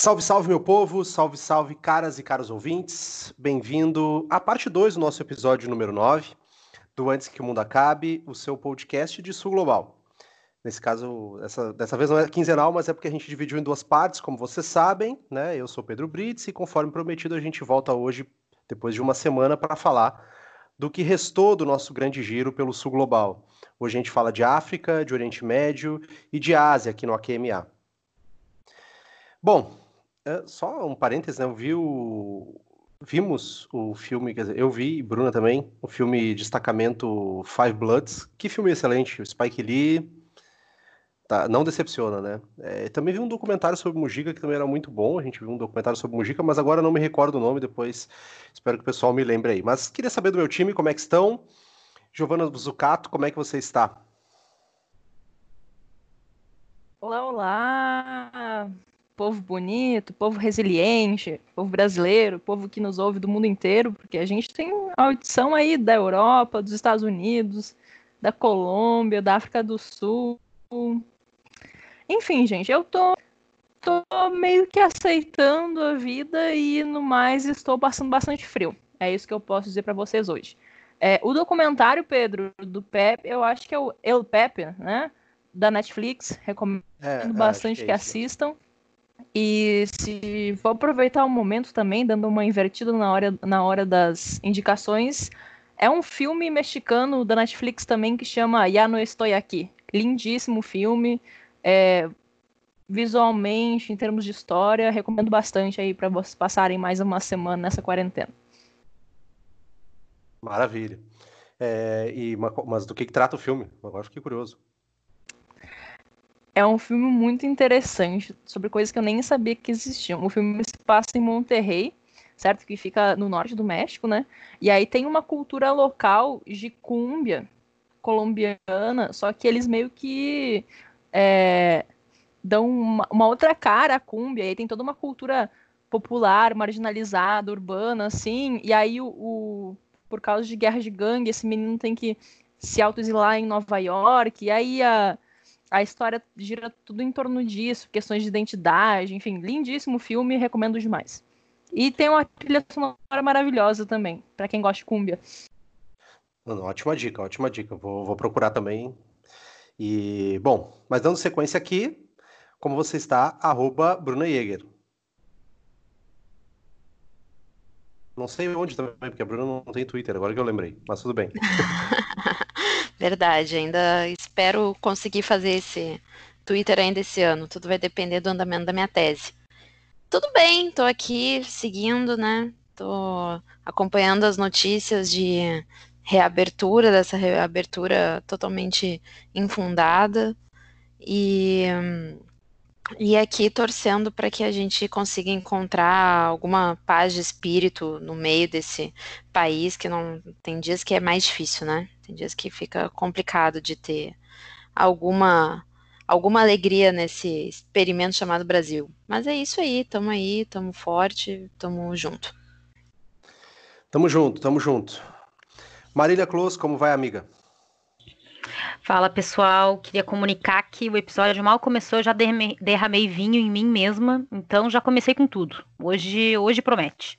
Salve, salve, meu povo! Salve, salve, caras e caros ouvintes! Bem-vindo à parte 2 do nosso episódio número 9 do Antes que o Mundo Acabe, o seu podcast de Sul Global. Nesse caso, essa, dessa vez não é quinzenal, mas é porque a gente dividiu em duas partes, como vocês sabem, né? Eu sou Pedro Brits e, conforme prometido, a gente volta hoje, depois de uma semana, para falar do que restou do nosso grande giro pelo Sul Global. Hoje a gente fala de África, de Oriente Médio e de Ásia aqui no AQMA. Bom, só um parênteses, né? Eu vi o... Vimos o filme, quer dizer, eu vi, e Bruna também, o filme Destacamento Five Bloods. Que filme excelente, o Spike Lee, tá, não decepciona, né? É, também vi um documentário sobre Mujica que também era muito bom. A gente viu um documentário sobre Mujica, mas agora não me recordo o nome. Depois espero que o pessoal me lembre aí. Mas queria saber do meu time, como é que estão? Giovana Zucato, como é que você está? Olá, olá! Povo bonito, povo resiliente, povo brasileiro, povo que nos ouve do mundo inteiro, porque a gente tem audição aí da Europa, dos Estados Unidos, da Colômbia, da África do Sul. Enfim, gente, eu tô, tô meio que aceitando a vida e no mais estou passando bastante frio. É isso que eu posso dizer para vocês hoje. É, o documentário, Pedro, do Pepe, eu acho que é o El Pepe, né? Da Netflix. Recomendo é, bastante que, é que assistam. E se vou aproveitar o momento também, dando uma invertida na hora, na hora das indicações, é um filme mexicano da Netflix também que chama Ya No Estou Aqui. Lindíssimo filme. É, visualmente, em termos de história, recomendo bastante aí para vocês passarem mais uma semana nessa quarentena. Maravilha. É, e, mas do que, que trata o filme? Agora fiquei curioso. É um filme muito interessante sobre coisas que eu nem sabia que existiam. O filme se passa em Monterrey, certo? Que fica no norte do México, né? E aí tem uma cultura local de cúmbia colombiana, só que eles meio que é, dão uma, uma, outra cara à cúmbia. E aí tem toda uma cultura popular, marginalizada, urbana, assim. E aí o, o por causa de guerra de gangue, esse menino tem que se autoexilar em Nova York. E aí a a história gira tudo em torno disso, questões de identidade, enfim, lindíssimo filme, recomendo demais. E tem uma trilha sonora maravilhosa também, para quem gosta de cúmbia. ótima dica, ótima dica. Vou, vou procurar também. E, bom, mas dando sequência aqui, como você está, arroba Bruna Jäger. Não sei onde também, porque a Bruna não tem Twitter, agora que eu lembrei, mas tudo bem. Verdade, ainda espero conseguir fazer esse Twitter ainda esse ano. Tudo vai depender do andamento da minha tese. Tudo bem, tô aqui seguindo, né? Tô acompanhando as notícias de reabertura, dessa reabertura totalmente infundada. E e aqui torcendo para que a gente consiga encontrar alguma paz de espírito no meio desse país que não tem dias que é mais difícil, né? Tem dias que fica complicado de ter alguma alguma alegria nesse experimento chamado Brasil. Mas é isso aí, tamo aí, tamo forte, tamo junto. Tamo junto, tamo junto. Marília Close, como vai, amiga? Fala pessoal, queria comunicar que o episódio mal começou, eu já derramei vinho em mim mesma, então já comecei com tudo. Hoje, hoje promete.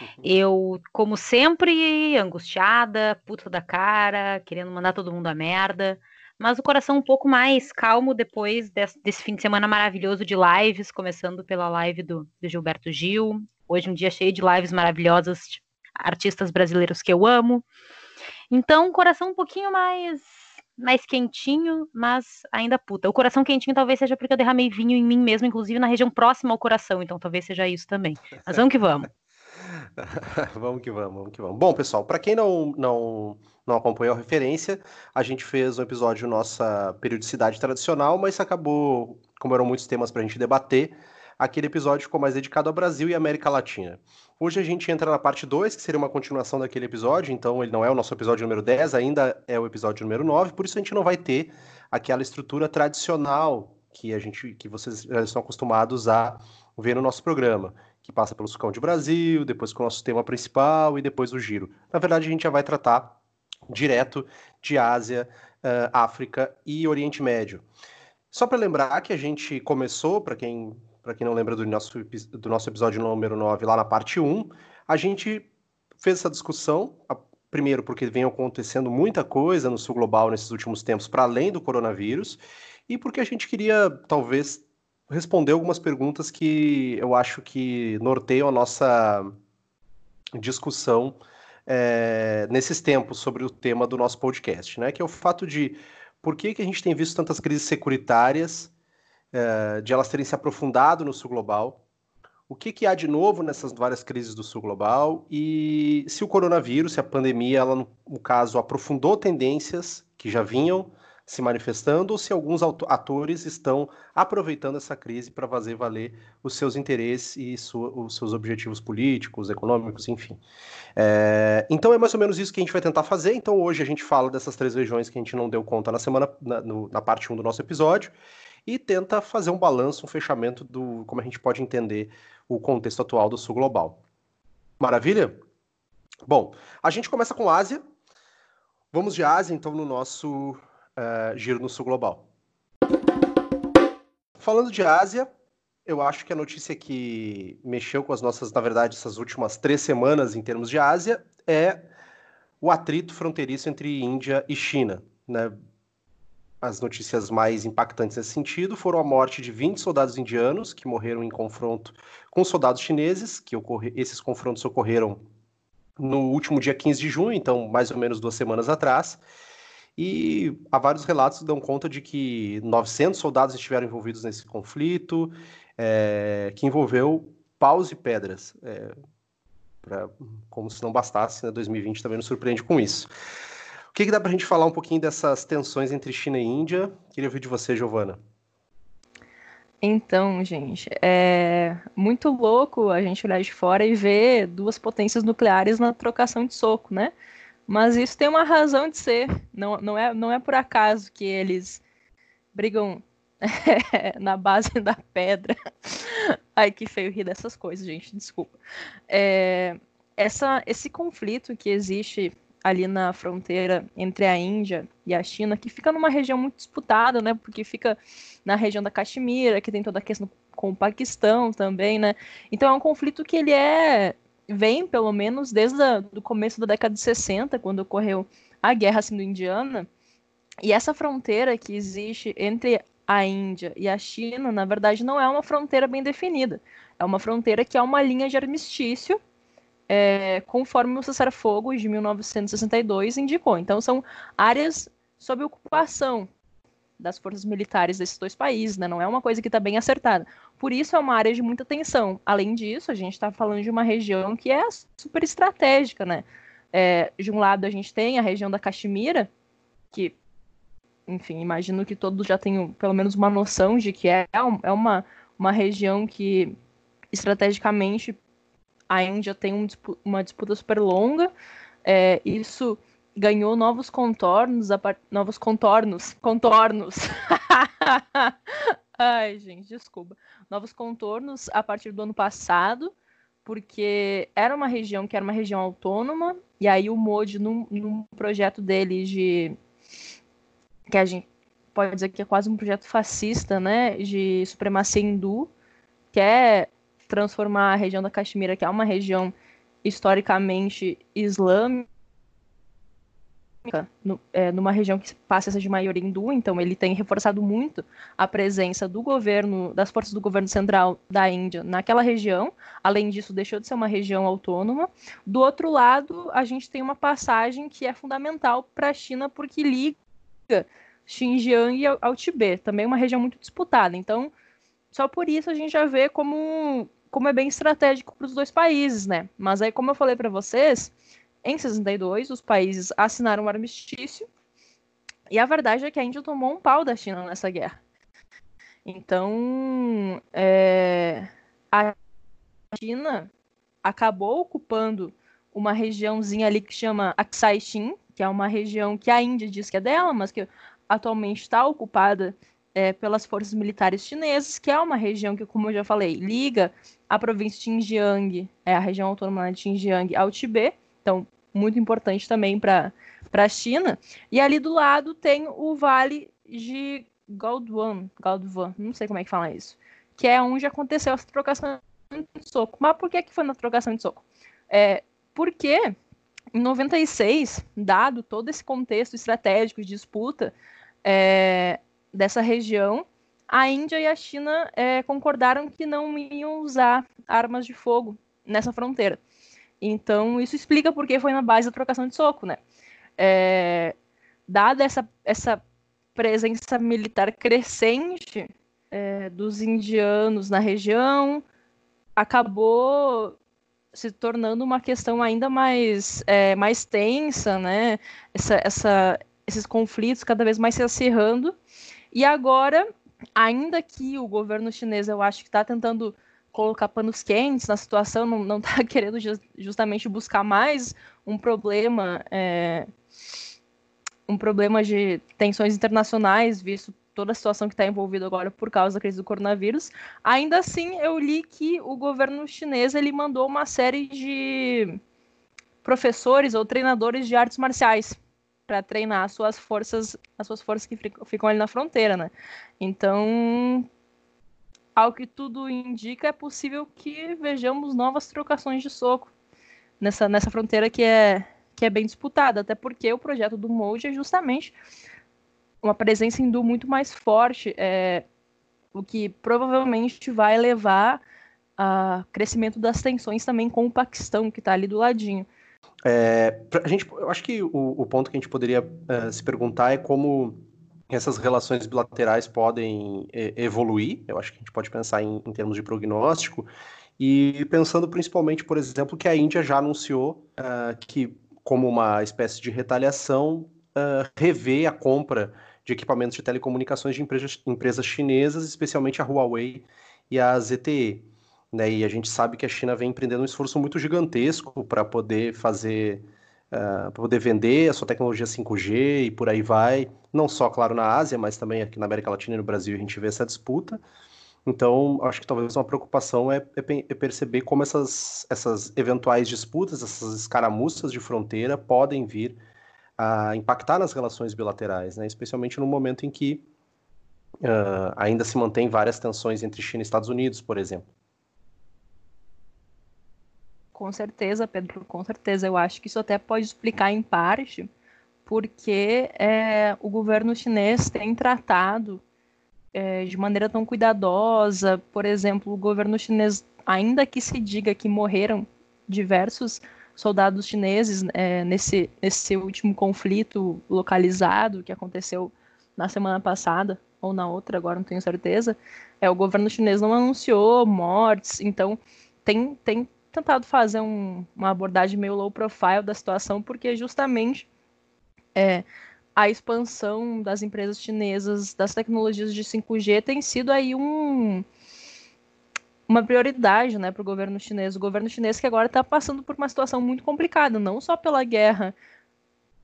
Uhum. Eu, como sempre, angustiada, puta da cara, querendo mandar todo mundo a merda, mas o coração um pouco mais calmo depois desse, desse fim de semana maravilhoso de lives, começando pela live do, do Gilberto Gil. Hoje um dia cheio de lives maravilhosas, de artistas brasileiros que eu amo. Então, coração um pouquinho mais mais quentinho, mas ainda puta. O coração quentinho talvez seja porque eu derramei vinho em mim mesmo, inclusive na região próxima ao coração, então talvez seja isso também. Mas vamos que vamos. vamos que vamos, vamos que vamos. Bom, pessoal, para quem não, não, não acompanhou a referência, a gente fez um episódio nossa periodicidade tradicional, mas acabou, como eram muitos temas para a gente debater, aquele episódio ficou mais dedicado ao Brasil e América Latina. Hoje a gente entra na parte 2, que seria uma continuação daquele episódio, então ele não é o nosso episódio número 10, ainda é o episódio número 9, por isso a gente não vai ter aquela estrutura tradicional que a gente que vocês já estão acostumados a ver no nosso programa, que passa pelo Sucão de Brasil, depois com o nosso tema principal e depois o giro. Na verdade, a gente já vai tratar direto de Ásia, uh, África e Oriente Médio. Só para lembrar que a gente começou, para quem para quem não lembra do nosso, do nosso episódio número 9, lá na parte 1, a gente fez essa discussão, primeiro porque vem acontecendo muita coisa no sul global nesses últimos tempos, para além do coronavírus, e porque a gente queria, talvez, responder algumas perguntas que eu acho que norteiam a nossa discussão é, nesses tempos sobre o tema do nosso podcast, né? Que é o fato de por que, que a gente tem visto tantas crises securitárias, é, de elas terem se aprofundado no sul global, o que, que há de novo nessas várias crises do sul global e se o coronavírus, se a pandemia, ela, no caso, aprofundou tendências que já vinham se manifestando ou se alguns atores estão aproveitando essa crise para fazer valer os seus interesses e os seus objetivos políticos, econômicos, enfim. É, então é mais ou menos isso que a gente vai tentar fazer. Então hoje a gente fala dessas três regiões que a gente não deu conta na semana, na, no, na parte 1 do nosso episódio e tenta fazer um balanço, um fechamento do como a gente pode entender o contexto atual do sul global. Maravilha? Bom, a gente começa com Ásia. Vamos de Ásia, então, no nosso uh, giro no sul global. Falando de Ásia, eu acho que a notícia que mexeu com as nossas, na verdade, essas últimas três semanas em termos de Ásia é o atrito fronteiriço entre Índia e China. Né? As notícias mais impactantes nesse sentido foram a morte de 20 soldados indianos que morreram em confronto com soldados chineses, que ocorre... esses confrontos ocorreram no último dia 15 de junho, então mais ou menos duas semanas atrás, e há vários relatos que dão conta de que 900 soldados estiveram envolvidos nesse conflito, é, que envolveu paus e pedras. É, pra, como se não bastasse, né, 2020 também nos surpreende com isso. O que, que dá para a gente falar um pouquinho dessas tensões entre China e Índia? Queria ouvir de você, Giovana. Então, gente, é muito louco a gente olhar de fora e ver duas potências nucleares na trocação de soco, né? Mas isso tem uma razão de ser. Não, não, é, não é por acaso que eles brigam na base da pedra. Ai, que feio rir dessas coisas, gente. Desculpa. É, essa, esse conflito que existe ali na fronteira entre a Índia e a China, que fica numa região muito disputada, né? Porque fica na região da Caxemira, que tem toda a questão com o Paquistão também, né? Então é um conflito que ele é vem, pelo menos, desde o começo da década de 60, quando ocorreu a Guerra Sindo-Indiana. E essa fronteira que existe entre a Índia e a China, na verdade, não é uma fronteira bem definida. É uma fronteira que é uma linha de armistício, é, conforme o cessar-fogo de 1962 indicou. Então, são áreas sob ocupação das forças militares desses dois países, né? Não é uma coisa que está bem acertada. Por isso é uma área de muita tensão. Além disso, a gente está falando de uma região que é super estratégica, né? É, de um lado a gente tem a região da Caxemira, que, enfim, imagino que todos já tenham pelo menos uma noção de que é, é uma, uma região que estrategicamente a Índia tem um, uma disputa super longa. É, isso ganhou novos contornos, novos contornos, contornos. Ai, gente, desculpa. Novos contornos a partir do ano passado, porque era uma região que era uma região autônoma, e aí o Modi, num, num projeto dele de. que a gente pode dizer que é quase um projeto fascista, né? De supremacia hindu, quer transformar a região da Caxemira, que é uma região historicamente islâmica, no, é, numa região que passa a ser de maioria hindu, então ele tem reforçado muito a presença do governo, das forças do governo central da Índia naquela região. Além disso, deixou de ser uma região autônoma. Do outro lado, a gente tem uma passagem que é fundamental para a China porque liga Xinjiang ao, ao Tibete, também uma região muito disputada. Então, só por isso a gente já vê como como é bem estratégico para os dois países, né? Mas aí, como eu falei para vocês, em 62, os países assinaram um armistício, e a verdade é que a Índia tomou um pau da China nessa guerra. Então, é, a China acabou ocupando uma regiãozinha ali que chama Aksai Chin, que é uma região que a Índia diz que é dela, mas que atualmente está ocupada é, pelas forças militares chinesas, que é uma região que, como eu já falei, liga a província de Xinjiang, é a região autônoma de Xinjiang, ao Tibete, então, muito importante também para a China. E ali do lado tem o Vale de Galdwan, Galdwan, não sei como é que fala isso, que é onde aconteceu essa trocação de soco. Mas por que, que foi na trocação de soco? É, porque em 96, dado todo esse contexto estratégico de disputa é, dessa região, a Índia e a China é, concordaram que não iam usar armas de fogo nessa fronteira. Então, isso explica por que foi na base da trocação de soco, né? É, dada essa, essa presença militar crescente é, dos indianos na região, acabou se tornando uma questão ainda mais, é, mais tensa, né? Essa, essa, esses conflitos cada vez mais se acirrando. E agora, ainda que o governo chinês, eu acho que está tentando colocar panos quentes na situação, não está querendo justamente buscar mais um problema, é, um problema de tensões internacionais, visto toda a situação que está envolvida agora por causa da crise do coronavírus. Ainda assim, eu li que o governo chinês ele mandou uma série de professores ou treinadores de artes marciais para treinar as suas forças, as suas forças que ficam ali na fronteira, né? Então, ao que tudo indica, é possível que vejamos novas trocações de soco nessa, nessa fronteira que é, que é bem disputada, até porque o projeto do Molde é justamente uma presença hindu muito mais forte, é, o que provavelmente vai levar a crescimento das tensões também com o Paquistão, que está ali do ladinho. É, a gente, eu acho que o, o ponto que a gente poderia uh, se perguntar é como essas relações bilaterais podem evoluir. Eu acho que a gente pode pensar em, em, termos de prognóstico. E pensando principalmente, por exemplo, que a Índia já anunciou uh, que, como uma espécie de retaliação, uh, revê a compra de equipamentos de telecomunicações de empresas, empresas chinesas, especialmente a Huawei e a ZTE. Né? E a gente sabe que a China vem empreendendo um esforço muito gigantesco para poder fazer uh, ah, para poder vender a sua tecnologia 5G e por aí vai, não só, claro, na Ásia, mas também aqui na América Latina e no Brasil a gente vê essa disputa. Então, acho que talvez uma preocupação é, é, é perceber como essas, essas eventuais disputas, essas escaramuças de fronteira podem vir a impactar nas relações bilaterais, né? especialmente no momento em que uh, ainda se mantém várias tensões entre China e Estados Unidos, por exemplo. Com certeza, Pedro, com certeza. Eu acho que isso até pode explicar em parte porque é, o governo chinês tem tratado é, de maneira tão cuidadosa. Por exemplo, o governo chinês, ainda que se diga que morreram diversos soldados chineses é, nesse, nesse último conflito localizado que aconteceu na semana passada, ou na outra, agora não tenho certeza, é, o governo chinês não anunciou mortes, então tem, tem tentado fazer um, uma abordagem meio low profile da situação, porque justamente é, a expansão das empresas chinesas das tecnologias de 5G tem sido aí um, uma prioridade né, para o governo chinês. O governo chinês que agora está passando por uma situação muito complicada, não só pela guerra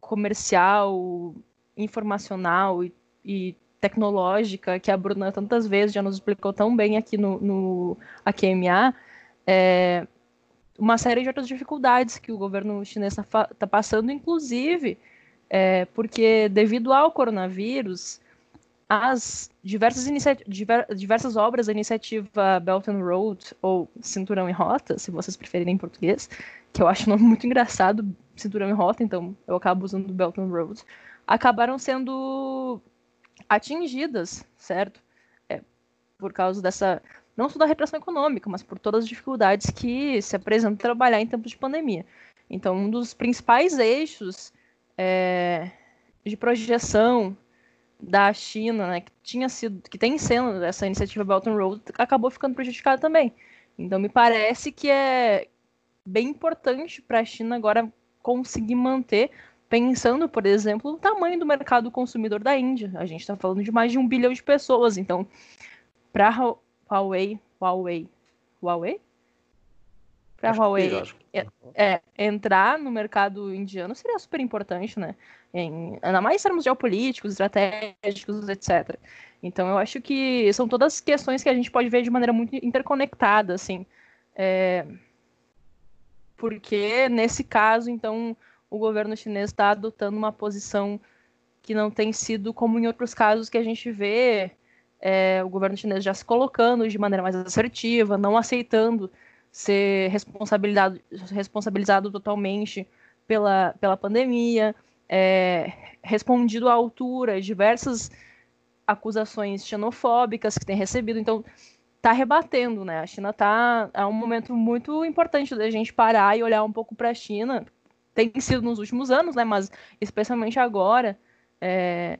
comercial, informacional e, e tecnológica, que a Bruna tantas vezes já nos explicou tão bem aqui no, no AQMA, é, uma série de outras dificuldades que o governo chinês está tá passando, inclusive é, porque devido ao coronavírus, as diversas, diver diversas obras da iniciativa Belt and Road, ou Cinturão e Rota, se vocês preferirem em português, que eu acho um nome muito engraçado, Cinturão e Rota, então eu acabo usando Belt and Road, acabaram sendo atingidas, certo? É, por causa dessa não só da retração econômica, mas por todas as dificuldades que se apresentam trabalhar em tempos de pandemia. Então, um dos principais eixos é, de projeção da China, né, que tinha sido, que tem sendo essa iniciativa Belt and Road, acabou ficando prejudicada também. Então, me parece que é bem importante para a China agora conseguir manter, pensando, por exemplo, o tamanho do mercado consumidor da Índia. A gente está falando de mais de um bilhão de pessoas. Então, para Huawei, Huawei, Huawei? Para Huawei é, é, entrar no mercado indiano seria super importante, né? Em, ainda mais em termos geopolíticos, estratégicos, etc. Então, eu acho que são todas questões que a gente pode ver de maneira muito interconectada, assim. É, porque, nesse caso, então, o governo chinês está adotando uma posição que não tem sido como em outros casos que a gente vê é, o governo chinês já se colocando de maneira mais assertiva, não aceitando ser responsabilizado, responsabilizado totalmente pela, pela pandemia, é, respondido à altura diversas acusações xenofóbicas que tem recebido. Então, está rebatendo, né? A China está é um momento muito importante da gente parar e olhar um pouco para a China. Tem sido nos últimos anos, né? Mas especialmente agora. É,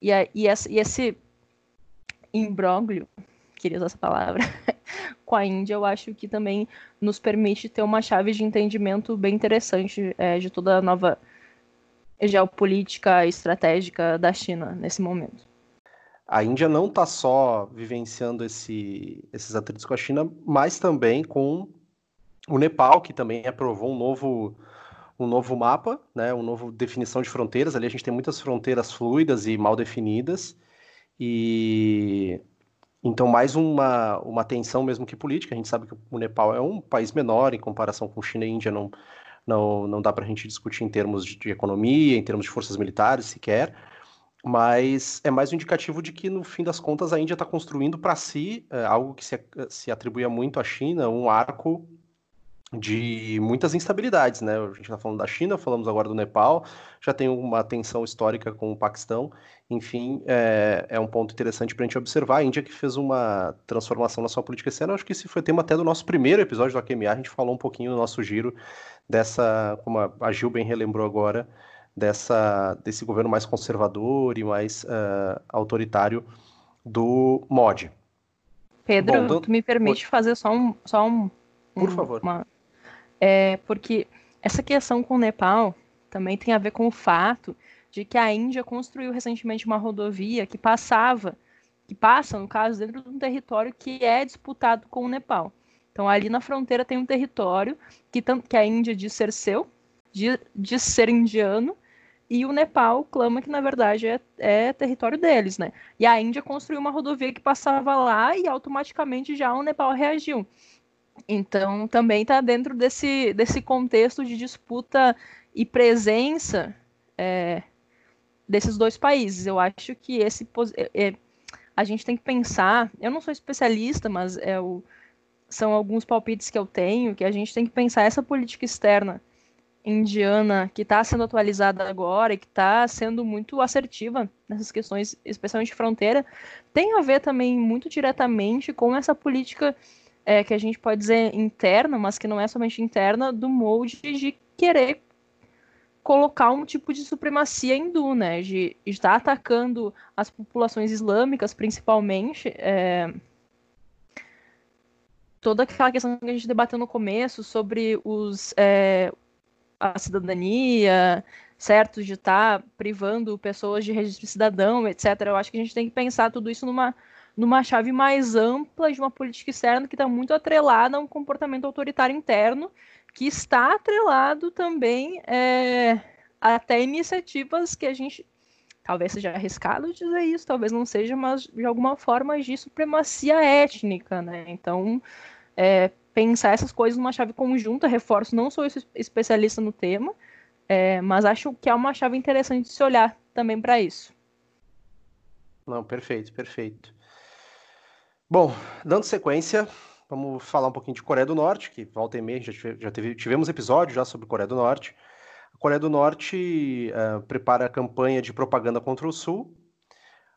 e, a, e, esse, e esse imbróglio, queria usar essa palavra, com a Índia, eu acho que também nos permite ter uma chave de entendimento bem interessante é, de toda a nova geopolítica estratégica da China nesse momento. A Índia não está só vivenciando esse, esses atritos com a China, mas também com o Nepal, que também aprovou um novo, um novo mapa, né, uma nova definição de fronteiras. Ali a gente tem muitas fronteiras fluidas e mal definidas. E então, mais uma, uma tensão mesmo que política. A gente sabe que o Nepal é um país menor em comparação com China e Índia, não, não, não dá para a gente discutir em termos de, de, economia, em termos de forças militares sequer, mas é mais um indicativo de que, no fim das contas, a Índia está construindo para si é, algo que se, se atribuía muito à China, um arco de muitas instabilidades, né? A gente está falando da China, falamos agora do Nepal, já tem uma tensão histórica com o Paquistão, enfim, é, é um ponto interessante para a gente observar. A Índia que fez uma transformação na sua política externa, acho que esse foi tema até do nosso primeiro episódio do AQMA, a gente falou um pouquinho no nosso giro dessa, como a Gil bem relembrou agora, dessa, desse governo mais conservador e mais uh, autoritário do MOD. Pedro, Bom, tu me permite fazer só um, só um, Por favor. Uma, é, porque essa questão com o Nepal também tem a ver com o fato de que a Índia construiu recentemente uma rodovia que passava, que passa, no caso, dentro de um território que é disputado com o Nepal. Então, ali na fronteira tem um território que, que a Índia diz ser seu, diz ser indiano, e o Nepal clama que, na verdade, é, é, território deles, né? E a Índia construiu uma rodovia que passava lá e automaticamente já o Nepal reagiu. Então, também está dentro desse, desse contexto de disputa e presença é, desses dois países. Eu acho que esse é, é, a gente tem que pensar. Eu não sou especialista, mas é o, são alguns palpites que eu tenho que a gente tem que pensar essa política externa indiana que está sendo atualizada agora e que está sendo muito assertiva nessas questões, especialmente de fronteira, tem a ver também muito diretamente com essa política é, que a gente pode dizer interna, mas que não é somente interna, do molde de querer colocar um tipo de supremacia hindu, né? De, estar atacando as populações islâmicas, principalmente. É, toda aquela questão que a gente debateu no começo sobre os, é, a cidadania, certo? De estar privando pessoas de registro de cidadão, etc. Eu acho que a gente tem que pensar tudo isso numa numa chave mais ampla de uma política externa que está muito atrelada a um comportamento autoritário interno, que está atrelado também é, até iniciativas que a gente talvez seja arriscado dizer isso, talvez não seja, mas de alguma forma de supremacia étnica, né? Então, é, pensar essas coisas numa chave conjunta, reforço, não sou especialista no tema, é, mas acho que é uma chave interessante de se olhar também para isso. Não, perfeito, perfeito. Bom, dando sequência, vamos falar um pouquinho de Coreia do Norte, que volta e meia já, tive, já teve, tivemos episódio já sobre Coreia do Norte. A Coreia do Norte uh, prepara a campanha de propaganda contra o Sul,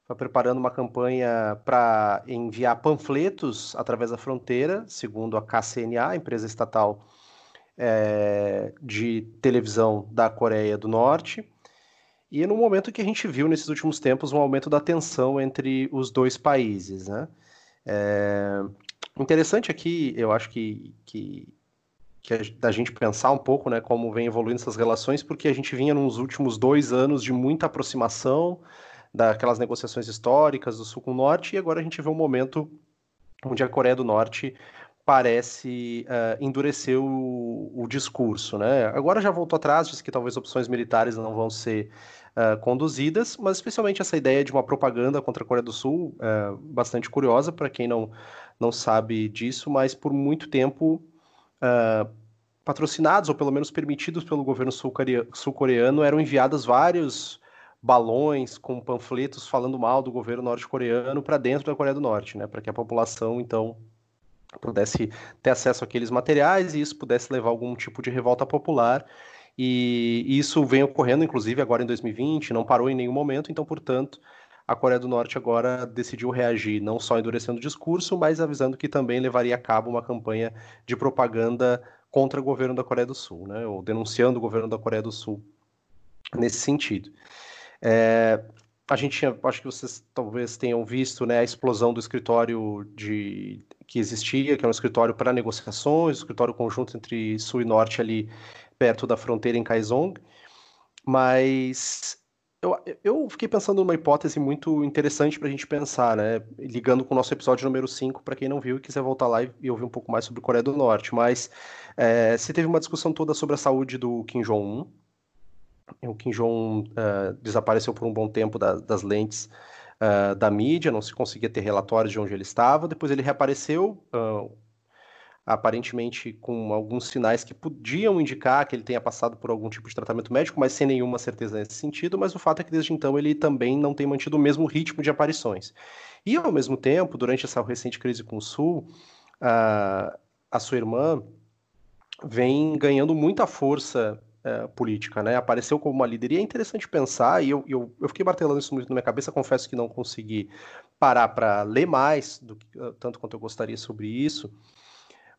está preparando uma campanha para enviar panfletos através da fronteira, segundo a KCNA, a empresa estatal é, de televisão da Coreia do Norte. E no momento que a gente viu nesses últimos tempos um aumento da tensão entre os dois países, né? É... Interessante aqui, eu acho que, que, que a, da gente pensar um pouco né, como vem evoluindo essas relações, porque a gente vinha nos últimos dois anos de muita aproximação daquelas negociações históricas do Sul com o Norte, e agora a gente vê um momento onde a Coreia do Norte parece uh, endurecer o, o, discurso, né? Agora já voltou atrás, diz que talvez opções militares não vão ser uh, conduzidas, mas especialmente essa ideia de uma propaganda contra a Coreia do Sul, uh, bastante curiosa para quem não, não sabe disso, mas por muito tempo patrocinados ou pelo menos permitidos pelo governo sul-coreano eram enviados vários balões com panfletos falando mal do governo norte-coreano para dentro da Coreia do Norte, né, para que a população então pudesse ter acesso àqueles materiais e isso pudesse levar a algum tipo de revolta popular. E isso vem ocorrendo, inclusive, agora em 2020, não parou em nenhum momento, então, portanto, a Coreia do Norte agora decidiu reagir, não só endurecendo o discurso, mas avisando que também levaria a cabo uma campanha de propaganda contra o governo da Coreia do Sul, né, ou denunciando o governo da Coreia do Sul nesse sentido. É, a gente tinha, acho que vocês talvez tenham visto né, a explosão do escritório de, que existia, que é um escritório para negociações, um escritório conjunto entre Sul e Norte ali perto da fronteira em Kaesong, mas eu, eu fiquei pensando numa hipótese muito interessante para a gente pensar, né? Ligando com o nosso episódio número 5, para quem não viu e quiser voltar lá e, ouvir um pouco mais sobre Coreia do Norte. Mas é, se teve uma discussão toda sobre a saúde do Kim Jong-un. O Kim Jong-un uh, desapareceu por um bom tempo da, das lentes uh, da mídia, não se conseguia ter relatórios de onde ele estava. Depois ele reapareceu. Uh, aparentemente com alguns sinais que podiam indicar que ele tenha passado por algum tipo de tratamento médico, mas sem nenhuma certeza nesse sentido. Mas o fato é que desde então ele também não tem mantido o mesmo ritmo de aparições. E ao mesmo tempo, durante essa recente crise com o Sul, a, sua irmã vem ganhando muita força uh, política, né? Apareceu como uma líder. E é interessante pensar, e eu, eu, eu fiquei martelando isso muito na minha cabeça, confesso que não consegui parar para ler mais, do, tanto quanto eu gostaria sobre isso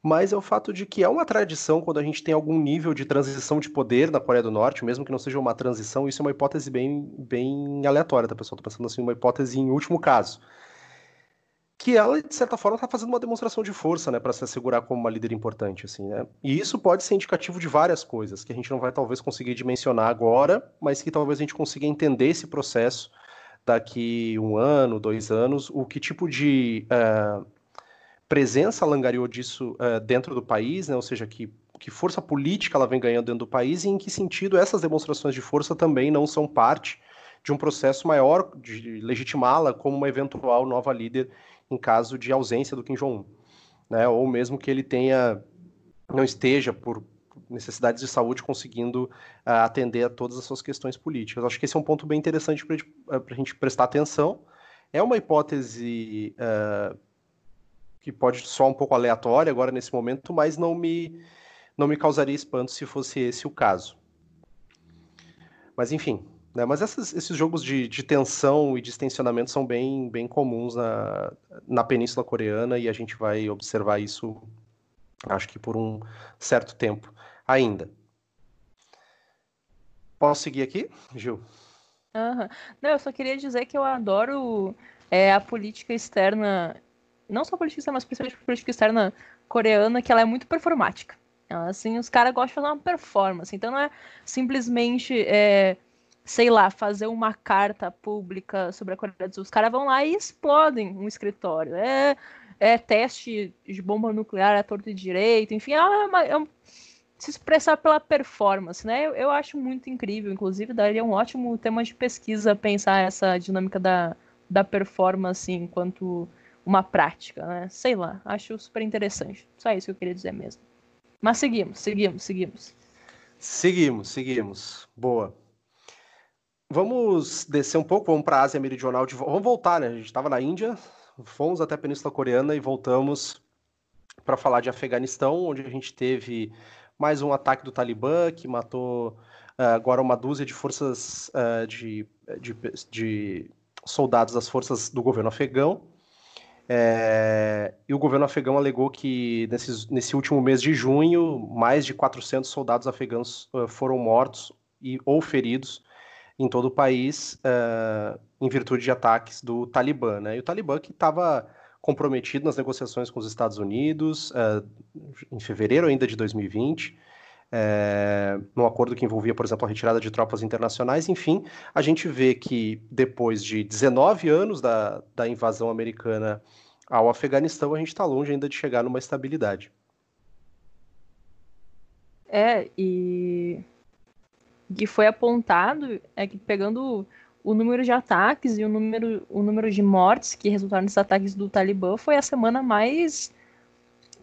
mas é o fato de que é uma tradição quando a gente tem algum nível de transição de poder na Coreia do Norte, mesmo que não seja uma transição, isso é uma hipótese bem, bem aleatória, tá, pessoal? Tô pensando assim, uma hipótese em último caso. Que ela, de certa forma, está fazendo uma demonstração de força, né, para se assegurar como uma líder importante, assim, né? E isso pode ser indicativo de várias coisas, que a gente não vai talvez conseguir dimensionar agora, mas que talvez a gente consiga entender esse processo daqui um ano, dois anos, o que tipo de uh, presença langariou disso uh, dentro do país, né? ou seja, que, que força política ela vem ganhando dentro do país e em que sentido essas demonstrações de força também não são parte de um processo maior de legitimá-la como uma eventual nova líder em caso de ausência do Kim Jong-un, né? ou mesmo que ele tenha não esteja por necessidades de saúde conseguindo uh, atender a todas as suas questões políticas. Acho que esse é um ponto bem interessante para a gente prestar atenção. É uma hipótese uh, que pode soar um pouco aleatória agora nesse momento, mas não me, não me causaria espanto se fosse esse o caso. Mas enfim, né, mas essas, esses jogos de, de, tensão e de extensionamento são bem, bem comuns na, na Península Coreana e a gente vai observar isso, acho que por um certo tempo ainda. Posso seguir aqui, Gil? Uhum. Não, eu só queria dizer que eu adoro é, a política externa não só política externa, mas principalmente política externa coreana, que ela é muito performática. Assim, os caras gostam de fazer uma performance. Então não é simplesmente, é, sei lá, fazer uma carta pública sobre a Coreia do Sul. Os caras vão lá e explodem um escritório. É, é teste de bomba nuclear é torto e direito. Enfim, é, uma, é um, se expressar pela performance, né? Eu, eu, acho muito incrível. Inclusive, daria um ótimo tema de pesquisa pensar essa dinâmica da, da performance enquanto uma prática, né? Sei lá, acho super interessante. Só isso que eu queria dizer mesmo. Mas seguimos, seguimos, seguimos. Seguimos, seguimos. Boa. Vamos descer um pouco, vamos para a Ásia Meridional. De... Vamos voltar, né? A gente estava na Índia, fomos até a Península Coreana e voltamos para falar de Afeganistão, onde a gente teve mais um ataque do Talibã que matou uh, agora uma dúzia de forças uh, de, de, de soldados das forças do governo afegão. É, e o governo afegão alegou que nesses, nesse último mês de junho, mais de 400 soldados afegãos uh, foram mortos e, ou feridos em todo o país uh, em virtude de ataques do Talibã. Né? E o Talibã que estava comprometido nas negociações com os Estados Unidos uh, em fevereiro ainda de 2020, é, num acordo que envolvia, por exemplo, a retirada de tropas internacionais. Enfim, a gente vê que depois de 19 anos da, da invasão americana ao Afeganistão, a gente está longe ainda de chegar numa estabilidade. É, e que foi apontado é que pegando o número de ataques e o número, o número de mortes que resultaram desses ataques do Talibã foi a semana mais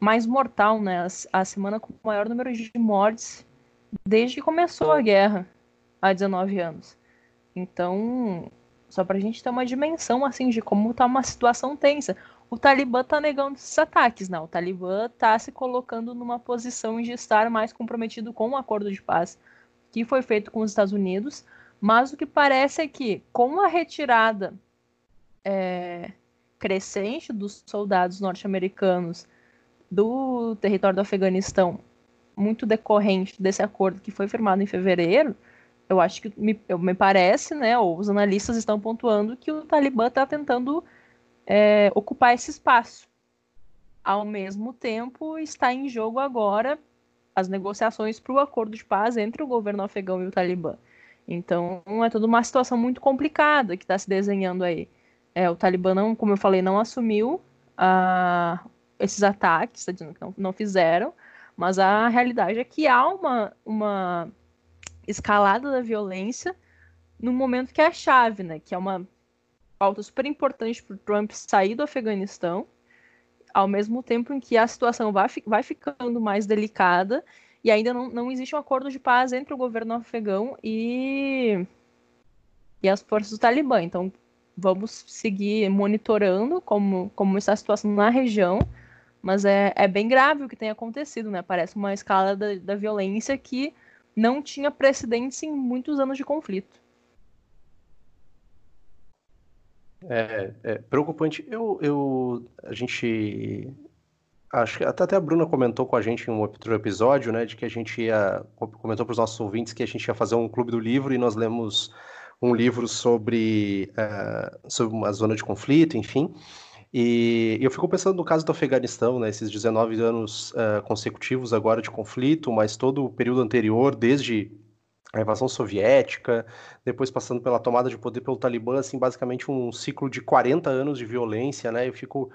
mais mortal, né? A, semana com o maior número de mortes desde que começou a guerra há 19 anos. Então, só para a gente ter uma dimensão assim de como está uma situação tensa. O Talibã está negando esses ataques, né? O Talibã está se colocando numa posição de estar mais comprometido com o acordo de paz que foi feito com os Estados Unidos, mas o que parece é que, com a retirada é, crescente dos soldados norte-americanos do território do Afeganistão, muito decorrente desse acordo que foi firmado em fevereiro, eu acho que me, me parece, né, ou os analistas estão pontuando que o Talibã está tentando é, ocupar esse espaço. Ao mesmo tempo, está em jogo agora as negociações para o acordo de paz entre o governo afegão e o Talibã. Então, é toda uma situação muito complicada que está se desenhando aí. É, o Talibã, não, como eu falei, não assumiu uh, esses ataques, está dizendo que não, não fizeram, mas a realidade é que há uma, uma escalada da violência no momento que é a chave, né? Que é uma pauta super importante para o Trump sair do Afeganistão, ao mesmo tempo em que a situação vai, vai ficando mais delicada e ainda não, não existe um acordo de paz entre o governo afegão e, e as forças do Talibã. Então, vamos seguir monitorando como, como está a situação na região, mas é, é bem grave o que tem acontecido, né? Parece uma escala da, da violência que não tinha precedentes em muitos anos de conflito. É, é preocupante. Eu, eu, a gente, acho que até a Bruna comentou com a gente em um outro episódio, né, de que a gente ia, comentou para os nossos ouvintes que a gente ia fazer um clube do livro e nós lemos um livro sobre, uh, sobre uma zona de conflito, enfim. E eu fico pensando no caso do Afeganistão, né, esses 19 anos uh, consecutivos agora de conflito, mas todo o período anterior, desde a invasão soviética, depois passando pela tomada de poder pelo Talibã, assim, basicamente um ciclo de 40 anos de violência, né? Eu fico.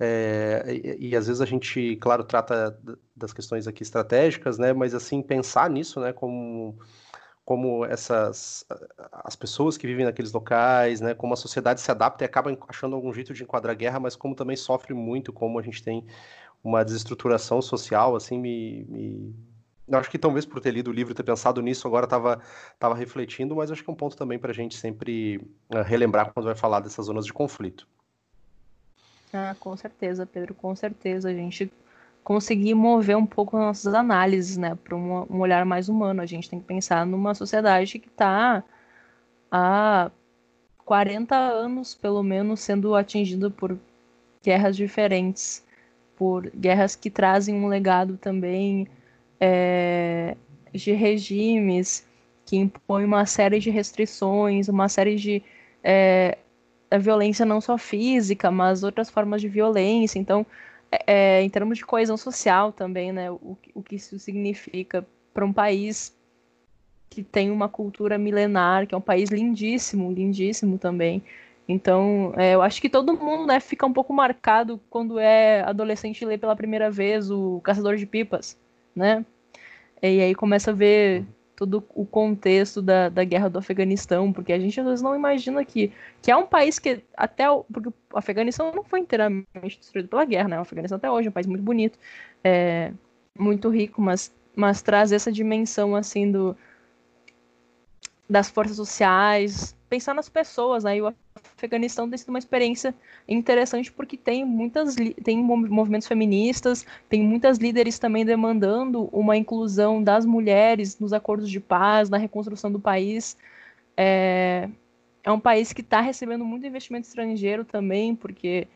É, e, e, às vezes a gente, claro, trata das questões aqui estratégicas, né? Mas assim, pensar nisso, né? Como, como essas as pessoas que vivem naqueles locais, né? Como a sociedade se adapta e acaba achando algum jeito de enquadrar a guerra, mas como também sofre muito, como a gente tem uma desestruturação social, assim, me, me eu acho que talvez por ter lido o livro ter pensado nisso, agora estava tava refletindo, mas acho que é um ponto também para a gente sempre uh, relembrar quando vai falar dessas zonas de conflito. Ah, com certeza, Pedro, com certeza. A gente conseguir mover um pouco nossas análises, né, para um, um, olhar mais humano. A gente tem que pensar numa sociedade que está há 40 anos, pelo menos, sendo atingida por guerras diferentes, por guerras que trazem um legado também é, de regimes que impõem uma série de restrições, uma série de é, violência não só física, mas outras formas de violência. Então, é, em termos de coesão social também, né, o, o que isso significa para um país que tem uma cultura milenar, que é um país lindíssimo, lindíssimo também. Então, é, eu acho que todo mundo né, fica um pouco marcado quando é adolescente e lê pela primeira vez o Caçador de Pipas, né? E aí começa a ver todo o contexto da, da guerra do Afeganistão, porque a gente às vezes não imagina que, que é um país que até porque o Afeganistão não foi inteiramente destruído pela guerra, né? O Afeganistão até hoje é um país muito bonito, é, muito rico, mas, mas traz essa dimensão assim do das forças sociais, pensar nas pessoas, né? O Afeganistão tem sido uma experiência interessante porque tem muitas tem movimentos feministas, tem muitas líderes também demandando uma inclusão das mulheres nos acordos de paz, na reconstrução do país. É, é um país que está recebendo muito investimento estrangeiro também, porque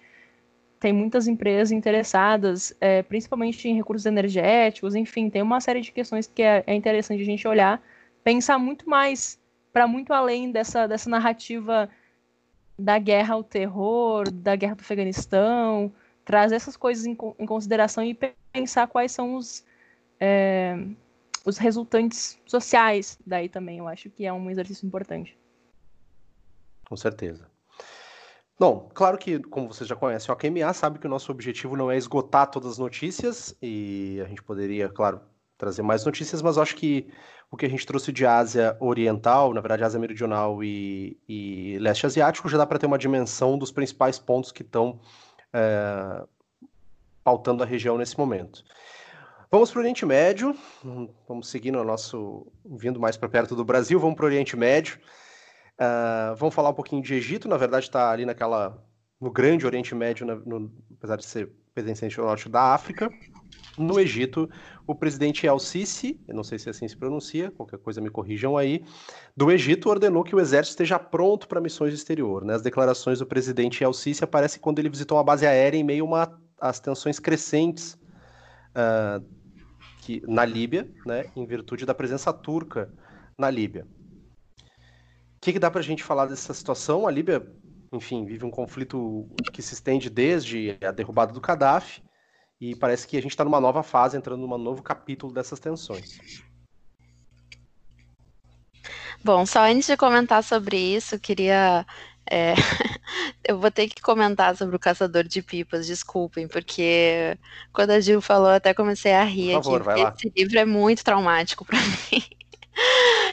tem muitas empresas interessadas, é, principalmente em recursos energéticos, enfim, tem uma série de questões que é, é interessante a gente olhar, pensar muito mais para muito além dessa, dessa narrativa da guerra ao terror, da guerra do Afeganistão, trazer essas coisas em, em consideração e pensar quais são os, é, os resultantes sociais daí também. Eu acho que é um exercício importante. Com certeza. Bom, claro que, como vocês já conhecem o AQMA, sabe que o nosso objetivo não é esgotar todas as notícias e a gente poderia, claro, trazer mais notícias, mas acho que o que a gente trouxe de Ásia Oriental, na verdade Ásia Meridional e, e Leste Asiático, já dá para ter uma dimensão dos principais pontos que estão é, pautando a região nesse momento. Vamos para o Oriente Médio, vamos seguindo o nosso, vindo mais para perto do Brasil, vamos para o Oriente Médio. Uh, vamos falar um pouquinho de Egito, na verdade está ali naquela no grande Oriente Médio, no, apesar de ser pertencente ao norte da África. No Egito, o presidente El-Sisi, não sei se assim se pronuncia, qualquer coisa me corrijam aí, do Egito ordenou que o exército esteja pronto para missões de exterior. Né? As declarações do presidente El-Sisi aparecem quando ele visitou uma base aérea em meio às tensões crescentes uh, que, na Líbia, né, em virtude da presença turca na Líbia. O que, que dá para a gente falar dessa situação? A Líbia enfim, vive um conflito que se estende desde a derrubada do Gaddafi e parece que a gente está numa nova fase, entrando num novo capítulo dessas tensões. Bom, só antes de comentar sobre isso, queria. É, eu vou ter que comentar sobre o Caçador de Pipas, desculpem, porque quando a Gil falou, até comecei a rir Por favor, aqui. Esse livro é muito traumático para mim.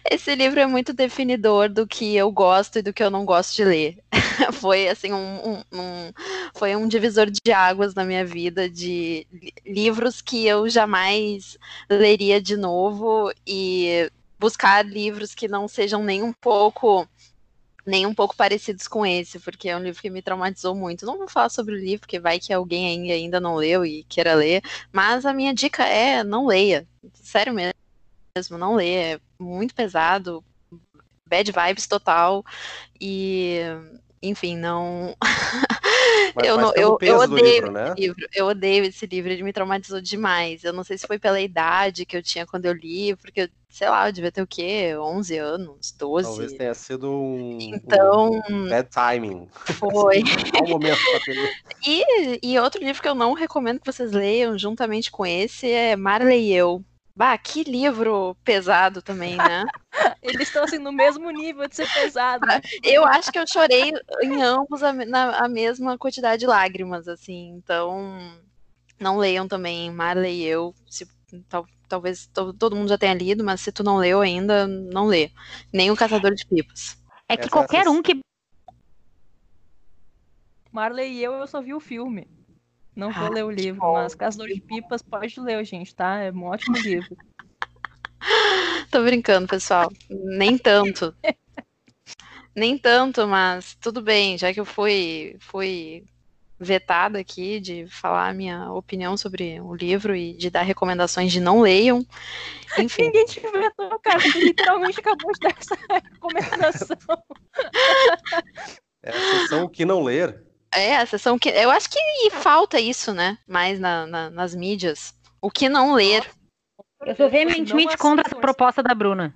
Esse livro é muito definidor do que eu gosto e do que eu não gosto de ler. foi assim um, um, um, foi um divisor de águas na minha vida de livros que eu jamais leria de novo e buscar livros que não sejam nem um pouco nem um pouco parecidos com esse, porque é um livro que me traumatizou muito. Não vou falar sobre o livro, porque vai que alguém ainda não leu e queira ler, mas a minha dica é não leia. Sério mesmo, não leia. É muito pesado, bad vibes total. E enfim, não. Mas, eu, não, eu, eu odeio livro, né? esse livro. Eu odeio esse livro, ele me traumatizou demais. Eu não sei se foi pela idade que eu tinha quando eu li, porque, sei lá, eu devia ter o quê? 11 anos, 12. Talvez tenha sido um, então, um bad timing. Foi. um momento pra ter... e, e outro livro que eu não recomendo que vocês leiam juntamente com esse é Marley e Eu. Bah, que livro pesado também, né? Eles estão assim no mesmo nível de ser pesado. Né? Eu acho que eu chorei em ambos a, na, a mesma quantidade de lágrimas, assim. Então, não leiam também Marley e eu. Se, tal, talvez to, todo mundo já tenha lido, mas se tu não leu ainda, não lê. Nem o Caçador de Pipas. É que qualquer um que. Marley e eu, eu só vi o filme. Não vou ah, ler o livro, bom. mas Caçador de Pipas pode ler, gente, tá? É um ótimo livro. Tô brincando, pessoal. Nem tanto. Nem tanto, mas tudo bem, já que eu fui, fui vetada aqui de falar a minha opinião sobre o livro e de dar recomendações de não leiam. Enfim. Ninguém te vetou, cara. Você literalmente acabou de dar essa recomendação. É a sessão que não ler. É, a sessão que. Eu acho que falta isso, né? Mais na, na, nas mídias. O que não ler. Eu sou veementemente contra a proposta da Bruna.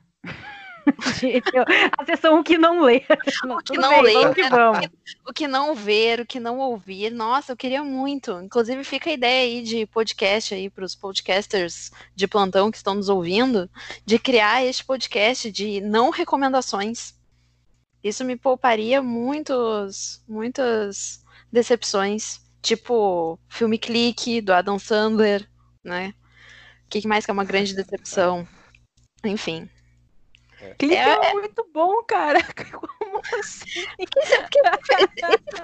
a sessão o que não lê. O que não bem, vamos que vamos. O que não ver, o que não ouvir. Nossa, eu queria muito. Inclusive, fica a ideia aí de podcast aí para os podcasters de plantão que estão nos ouvindo, de criar este podcast de não recomendações. Isso me pouparia muitos, muitas decepções, tipo filme Clique, do Adam Sandler, né? O que mais que é uma grande decepção? Enfim. Clique é, é, muito bom, cara. Como assim? Esse,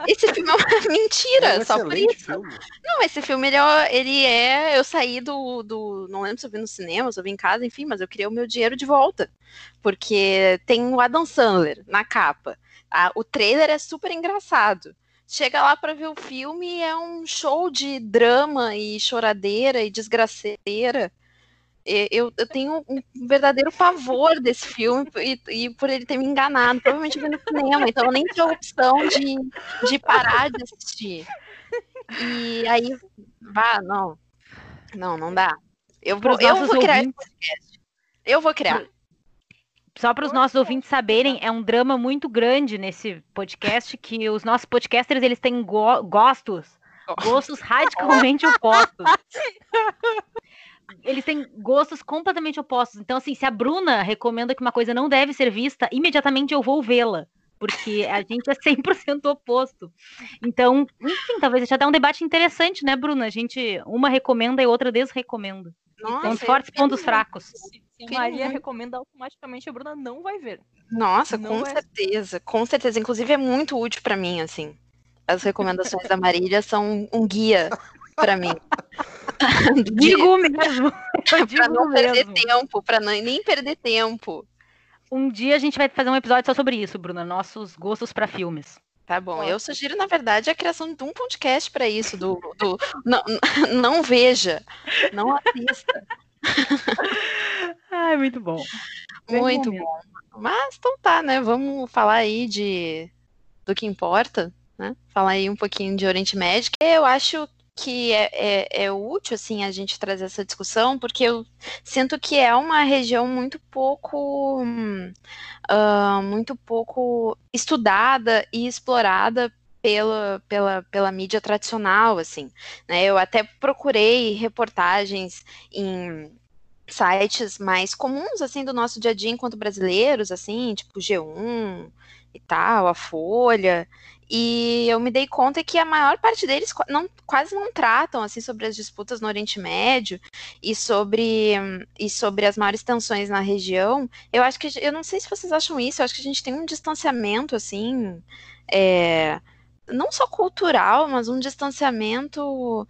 esse, filme é uma mentira, é um só por isso. Filme. Não, esse filme ele é, ele é. Eu saí do, do. Não lembro se eu vi no cinema, se eu vi em casa, enfim, mas eu queria o meu dinheiro de volta. Porque tem o Adam Sandler na capa. A, o trailer é super engraçado chega lá para ver o filme é um show de drama e choradeira e desgraceira. Eu, eu tenho um verdadeiro pavor desse filme e, e por ele ter me enganado. Provavelmente vi no cinema, então eu nem tive a opção de, de parar de assistir. E aí, vá, não. Não, não dá. Eu vou, eu vou criar ouvintes, esse podcast. Eu vou criar. Só para os nossos ouvintes saberem, é um drama muito grande nesse podcast que os nossos podcasters eles têm go gostos, gostos radicalmente opostos. Eles têm gostos completamente opostos. Então, assim, se a Bruna recomenda que uma coisa não deve ser vista, imediatamente eu vou vê-la. Porque a gente é 100% oposto. Então, enfim, talvez seja até um debate interessante, né, Bruna? A gente, uma recomenda e outra desrecomenda. Nossa, pontos fortes, pontos fracos. A Maria recomenda automaticamente, a Bruna não vai ver. Nossa, não com certeza, com certeza. Inclusive é muito útil para mim, assim. As recomendações da Marília são um guia para mim. digo mesmo. para não mesmo. perder tempo, para nem perder tempo. Um dia a gente vai fazer um episódio só sobre isso, Bruna. Nossos gostos para filmes. Tá bom, eu sugiro, na verdade, a criação de um podcast para isso, do, do não, não, veja, não assista. Ai, muito bom. Muito bom. Mas então tá, né? Vamos falar aí de do que importa, né? Falar aí um pouquinho de Oriente Médio. Eu acho que é, é, é, útil assim a gente trazer essa discussão, porque eu sinto que é uma região muito pouco uh, muito pouco estudada e explorada pela, pela, pela mídia tradicional, assim, né? Eu até procurei reportagens em sites mais comuns, assim, do nosso dia a dia enquanto brasileiros, assim, tipo G1 e tal, a Folha, e eu me dei conta que a maior parte deles não, quase não tratam assim sobre as disputas no Oriente Médio e sobre e sobre as maiores tensões na região. Eu acho que eu não sei se vocês acham isso. Eu acho que a gente tem um distanciamento assim. É, não só cultural, mas um distanciamento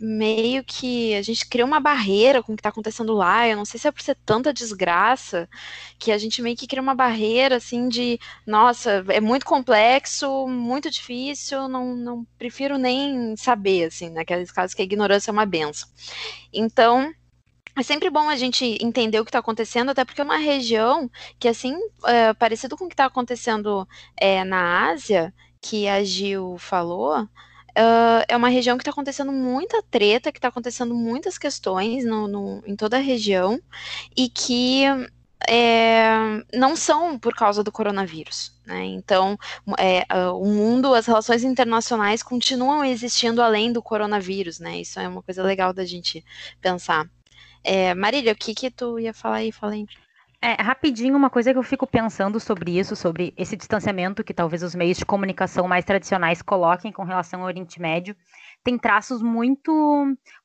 meio que a gente cria uma barreira com o que está acontecendo lá. Eu não sei se é por ser tanta desgraça que a gente meio que cria uma barreira assim de, nossa, é muito complexo, muito difícil, não, não prefiro nem saber, assim, naqueles casos que a ignorância é uma benção. Então, é sempre bom a gente entender o que está acontecendo, até porque é uma região que, assim, é, parecido com o que está acontecendo é, na Ásia, que a Gil falou, uh, é uma região que está acontecendo muita treta, que está acontecendo muitas questões no, no, em toda a região e que é, não são por causa do coronavírus. Né? Então, é, o mundo, as relações internacionais continuam existindo além do coronavírus. Né? Isso é uma coisa legal da gente pensar. É, Marília, o que que tu ia falar aí? Fala aí. É, rapidinho, uma coisa que eu fico pensando sobre isso, sobre esse distanciamento que talvez os meios de comunicação mais tradicionais coloquem com relação ao Oriente Médio, tem traços muito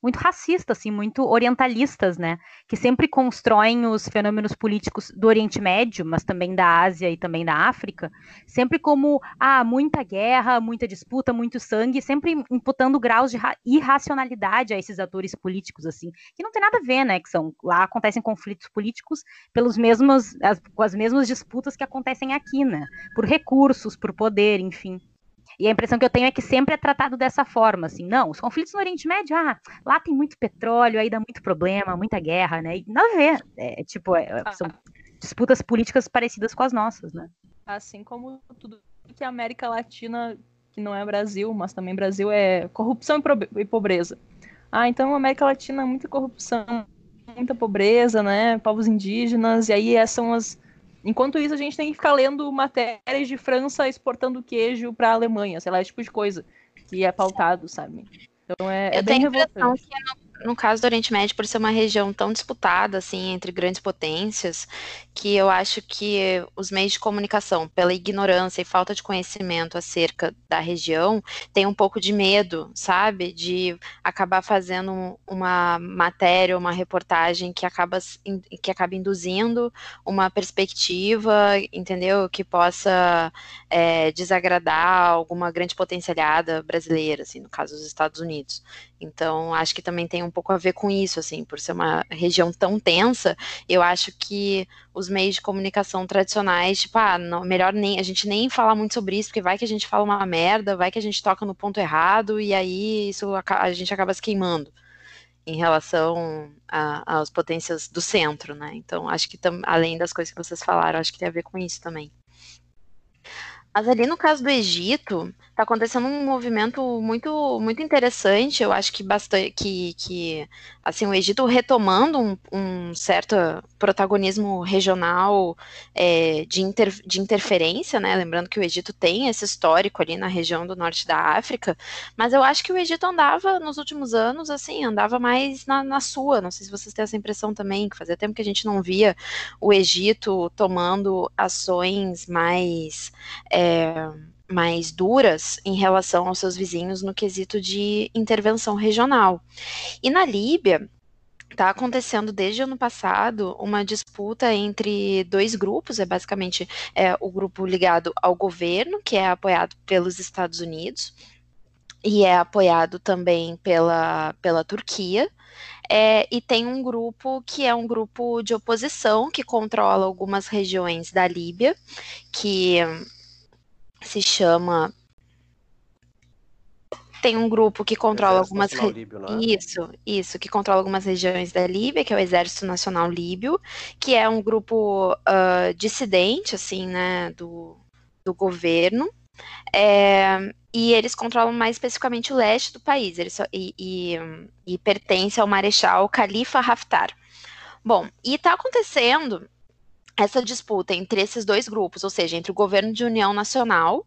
muito racistas, assim, muito orientalistas, né? Que sempre constroem os fenômenos políticos do Oriente Médio, mas também da Ásia e também da África, sempre como ah, muita guerra, muita disputa, muito sangue, sempre imputando graus de irracionalidade a esses atores políticos, assim, que não tem nada a ver, né? Que são lá acontecem conflitos políticos pelos mesmos as, com as mesmas disputas que acontecem aqui, né? Por recursos, por poder, enfim. E a impressão que eu tenho é que sempre é tratado dessa forma, assim, não, os conflitos no Oriente Médio, ah, lá tem muito petróleo, aí dá muito problema, muita guerra, né? E nada a ver. É, tipo, é, são disputas políticas parecidas com as nossas, né? Assim como tudo que a América Latina, que não é Brasil, mas também Brasil, é corrupção e pobreza. Ah, então a América Latina é muita corrupção, muita pobreza, né? Povos indígenas, e aí essas são as Enquanto isso, a gente tem que ficar lendo matérias de França exportando queijo para a Alemanha, sei lá, esse tipo de coisa que é pautado, sabe? Então é, é bem revoltante. Que no, no caso do Oriente Médio, por ser uma região tão disputada, assim, entre grandes potências, que eu acho que os meios de comunicação, pela ignorância e falta de conhecimento acerca da região, tem um pouco de medo, sabe? De acabar fazendo uma matéria, uma reportagem que acaba, que acaba induzindo uma perspectiva, entendeu? Que possa é, desagradar alguma grande potencialhada brasileira, assim, no caso dos Estados Unidos. Então, acho que também tem um pouco a ver com isso, assim, por ser uma região tão tensa, eu acho que os meios de comunicação tradicionais, tipo, ah, não, melhor nem a gente nem falar muito sobre isso, porque vai que a gente fala uma merda, vai que a gente toca no ponto errado, e aí isso a, a gente acaba se queimando em relação às potências do centro, né? Então, acho que tam, além das coisas que vocês falaram, acho que tem a ver com isso também. Mas ali no caso do Egito, está acontecendo um movimento muito muito interessante. Eu acho que bastante que, que assim o Egito retomando um, um certo protagonismo regional é, de, inter, de interferência, né? Lembrando que o Egito tem esse histórico ali na região do norte da África, mas eu acho que o Egito andava nos últimos anos assim, andava mais na, na sua. Não sei se vocês têm essa impressão também, que fazia tempo que a gente não via o Egito tomando ações mais é, mais duras em relação aos seus vizinhos no quesito de intervenção regional. E na Líbia, está acontecendo desde o ano passado uma disputa entre dois grupos, é basicamente é, o grupo ligado ao governo, que é apoiado pelos Estados Unidos, e é apoiado também pela, pela Turquia, é, e tem um grupo que é um grupo de oposição que controla algumas regiões da Líbia, que se chama tem um grupo que controla algumas re... Líbio, é? isso isso que controla algumas regiões da Líbia que é o Exército Nacional Líbio que é um grupo uh, dissidente assim né do, do governo. É, e eles controlam mais especificamente o leste do país. Eles só, e, e, e pertence ao Marechal Khalifa Haftar. Bom e está acontecendo essa disputa entre esses dois grupos ou seja entre o governo de união nacional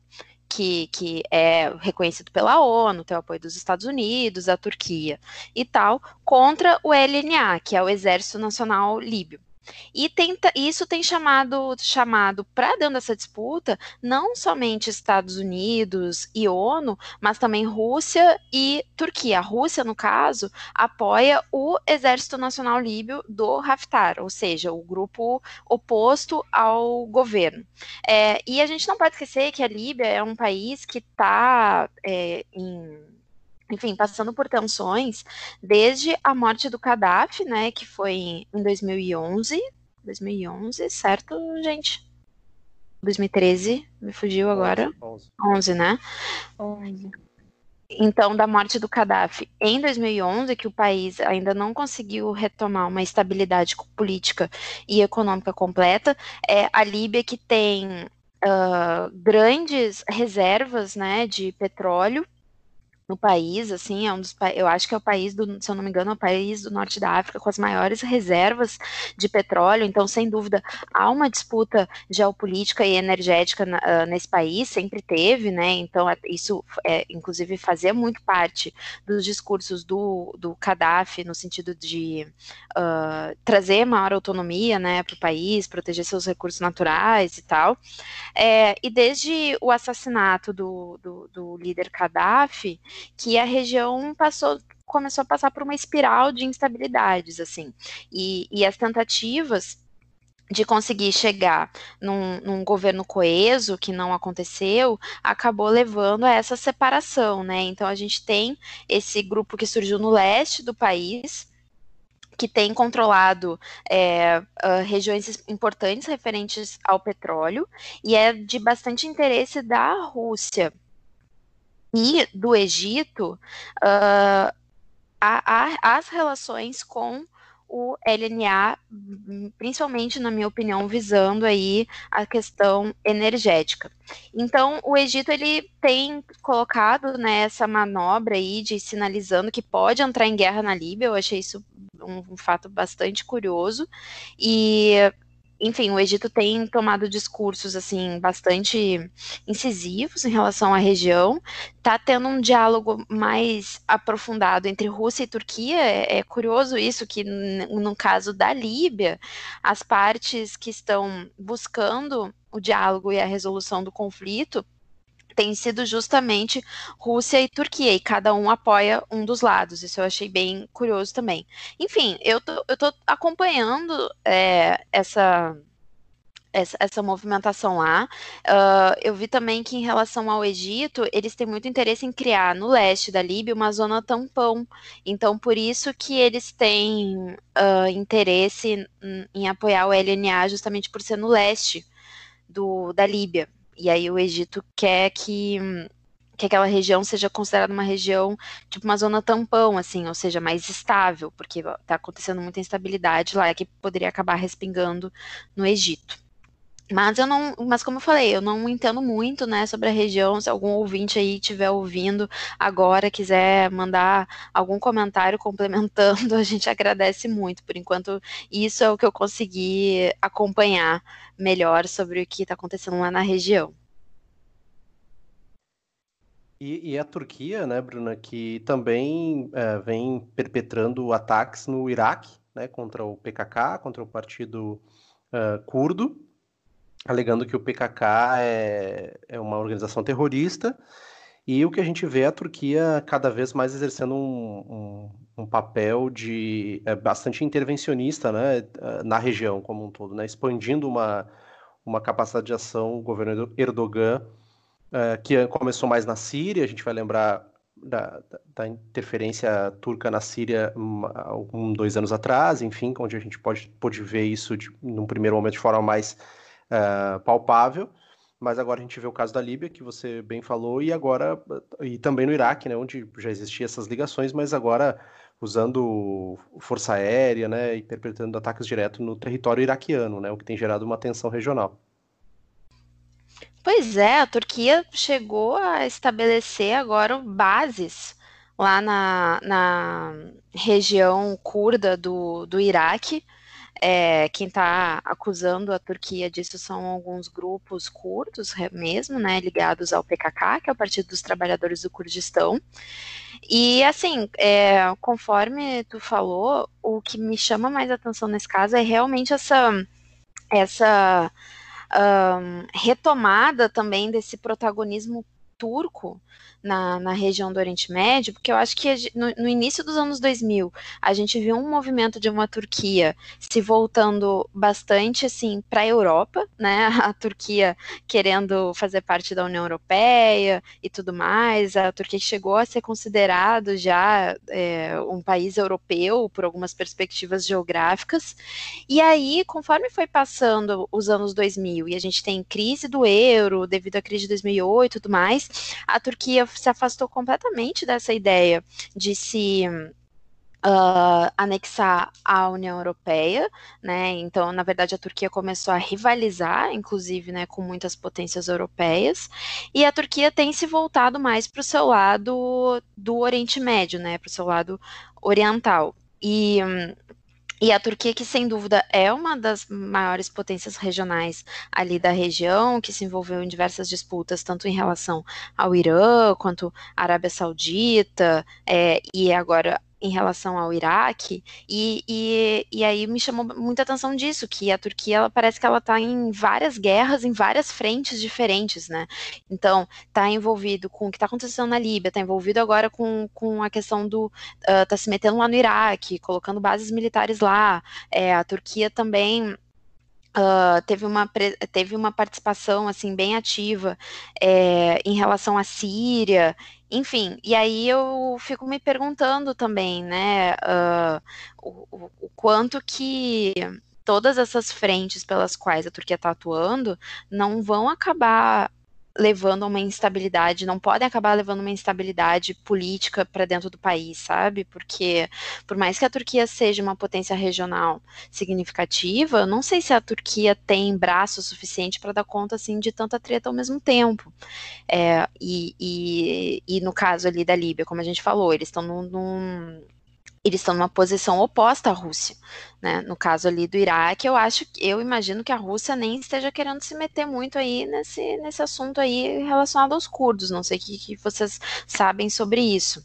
que, que é reconhecido pela ONU, tem o apoio dos Estados Unidos, da Turquia e tal, contra o LNA, que é o Exército Nacional Líbio. E tenta, isso tem chamado, chamado para dentro dessa disputa não somente Estados Unidos e ONU, mas também Rússia e Turquia. A Rússia, no caso, apoia o Exército Nacional Líbio do Haftar, ou seja, o grupo oposto ao governo. É, e a gente não pode esquecer que a Líbia é um país que está é, em enfim, passando por tensões desde a morte do Gaddafi, né, que foi em 2011, 2011, certo, gente? 2013, me fugiu agora. 11, 11 né? 11. Então, da morte do Gaddafi em 2011, que o país ainda não conseguiu retomar uma estabilidade política e econômica completa, é a Líbia que tem uh, grandes reservas, né, de petróleo no país, assim, é um dos, eu acho que é o país do, se eu não me engano, é o país do norte da África com as maiores reservas de petróleo, então, sem dúvida, há uma disputa geopolítica e energética uh, nesse país, sempre teve, né, então é, isso, é, inclusive, fazia muito parte dos discursos do, do Gaddafi, no sentido de uh, trazer maior autonomia, né, para o país, proteger seus recursos naturais e tal, é, e desde o assassinato do, do, do líder Gaddafi, que a região passou começou a passar por uma espiral de instabilidades, assim, e, e as tentativas de conseguir chegar num, num, governo coeso, que não aconteceu, acabou levando a essa separação, né? Então a gente tem esse grupo que surgiu no leste do país, que tem controlado é, uh, regiões importantes referentes ao petróleo, e é de bastante interesse da Rússia e do Egito uh, a, a, as relações com o LNA, principalmente na minha opinião, visando aí a questão energética. Então, o Egito ele tem colocado né, manobra aí de sinalizando que pode entrar em guerra na Líbia. Eu achei isso um, um fato bastante curioso e enfim, o Egito tem tomado discursos assim bastante incisivos em relação à região. Está tendo um diálogo mais aprofundado entre Rússia e Turquia. É, é curioso isso que no caso da Líbia, as partes que estão buscando o diálogo e a resolução do conflito tem sido justamente Rússia e Turquia, e cada um apoia um dos lados. Isso eu achei bem curioso também. Enfim, eu tô, eu tô acompanhando é, essa, essa, essa, movimentação lá. Uh, eu vi também que, em relação ao Egito, eles têm muito interesse em criar no leste da Líbia uma zona tampão. Então, por isso que eles têm uh, interesse em, em apoiar o LNA, justamente por ser no leste do, da Líbia. E aí o Egito quer que, que aquela região seja considerada uma região, tipo uma zona tampão, assim, ou seja, mais estável, porque está acontecendo muita instabilidade lá que poderia acabar respingando no Egito. Mas eu não, mas como eu falei, eu não entendo muito, né, sobre a região. Se algum ouvinte aí estiver ouvindo agora, quiser mandar algum comentário complementando, a gente agradece muito. Por enquanto, isso é o que eu consegui acompanhar melhor sobre o que está acontecendo lá na região. E, e, a Turquia, né, Bruna, que também é, vem perpetrando ataques no Iraque, né, contra o PKK, contra o partido uh, curdo, alegando que o PKK é, é uma organização terrorista. E o que a gente vê é a Turquia cada vez mais exercendo um, um, um papel de é, bastante intervencionista né, na região como um todo, né, expandindo uma, uma capacidade de ação, o governo Erdogan, é, que começou mais na Síria, a gente vai lembrar da, da, interferência turca na Síria um, dois anos atrás, enfim, onde a gente pode, pode ver isso de, num primeiro momento de forma mais uh, palpável. Mas agora a gente vê o caso da Líbia, que você bem falou, e agora, e também no Iraque, né, onde já existiam essas ligações, mas agora usando força aérea, né, e perpetrando ataques diretos no território iraquiano, né, o que tem gerado uma tensão regional. Pois é, a Turquia chegou a estabelecer agora bases lá na, na região curda do, do Iraque. É, quem está acusando a Turquia disso são alguns grupos curdos mesmo, né, ligados ao PKK, que é o Partido dos Trabalhadores do Kurdistão. E assim, é, conforme tu falou, o que me chama mais atenção nesse caso é realmente essa essa um, retomada também desse protagonismo turco na, na região do Oriente Médio, porque eu acho que no, no, início dos anos 2000 a gente viu um movimento de uma Turquia se voltando bastante assim para a Europa, né? A Turquia querendo fazer parte da União Europeia e tudo mais. A Turquia chegou a ser considerado já é, um país europeu por algumas perspectivas geográficas. E aí, conforme foi passando os anos 2000 e a gente tem crise do euro devido à crise de 2008 e tudo mais, a Turquia se afastou completamente dessa ideia de se Uh, anexar à União Europeia, né? Então, na verdade, a Turquia começou a rivalizar, inclusive, né, com muitas potências europeias, e a Turquia tem se voltado mais para o seu lado do Oriente Médio, né? Para o seu lado oriental. E e a Turquia, que sem dúvida é uma das maiores potências regionais ali da região, que se envolveu em diversas disputas, tanto em relação ao Irã, quanto à Arábia Saudita, é, e agora em relação ao Iraque, e, e, e aí me chamou muita atenção disso, que a Turquia ela parece que ela está em várias guerras, em várias frentes diferentes, né? Então, está envolvido com o que está acontecendo na Líbia, está envolvido agora com, com a questão do. Uh, tá se metendo lá no Iraque, colocando bases militares lá. É, a Turquia também Uh, teve, uma, teve uma participação assim bem ativa é, em relação à Síria, enfim, e aí eu fico me perguntando também, né, uh, o, o, quanto que todas essas frentes pelas quais a Turquia está atuando não vão acabar levando a uma instabilidade, não podem acabar levando uma instabilidade política para dentro do país, sabe? Porque por mais que a Turquia seja uma potência regional significativa, não sei se a Turquia tem braço suficiente para dar conta assim de tanta treta ao mesmo tempo. É, e, e, e, no caso ali da Líbia, como a gente falou, eles estão num, num eles estão numa posição oposta à Rússia, né? No caso ali do Iraque, eu acho, eu imagino que a Rússia nem esteja querendo se meter muito aí nesse, nesse assunto aí relacionado aos curdos. Não sei o que, que vocês sabem sobre isso.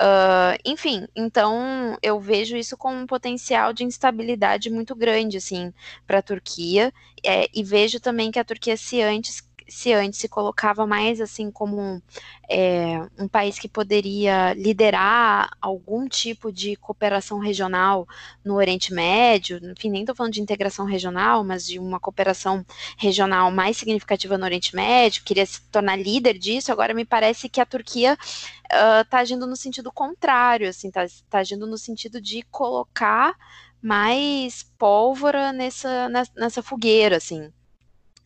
Uh, enfim, então eu vejo isso com um potencial de instabilidade muito grande, assim, para a Turquia, é, e vejo também que a Turquia, se antes se antes se colocava mais assim como é, um país que poderia liderar algum tipo de cooperação regional no Oriente Médio, enfim, nem estou falando de integração regional, mas de uma cooperação regional mais significativa no Oriente Médio, queria se tornar líder disso, agora me parece que a Turquia está uh, agindo no sentido contrário, assim, está tá agindo no sentido de colocar mais pólvora nessa, nessa fogueira, assim.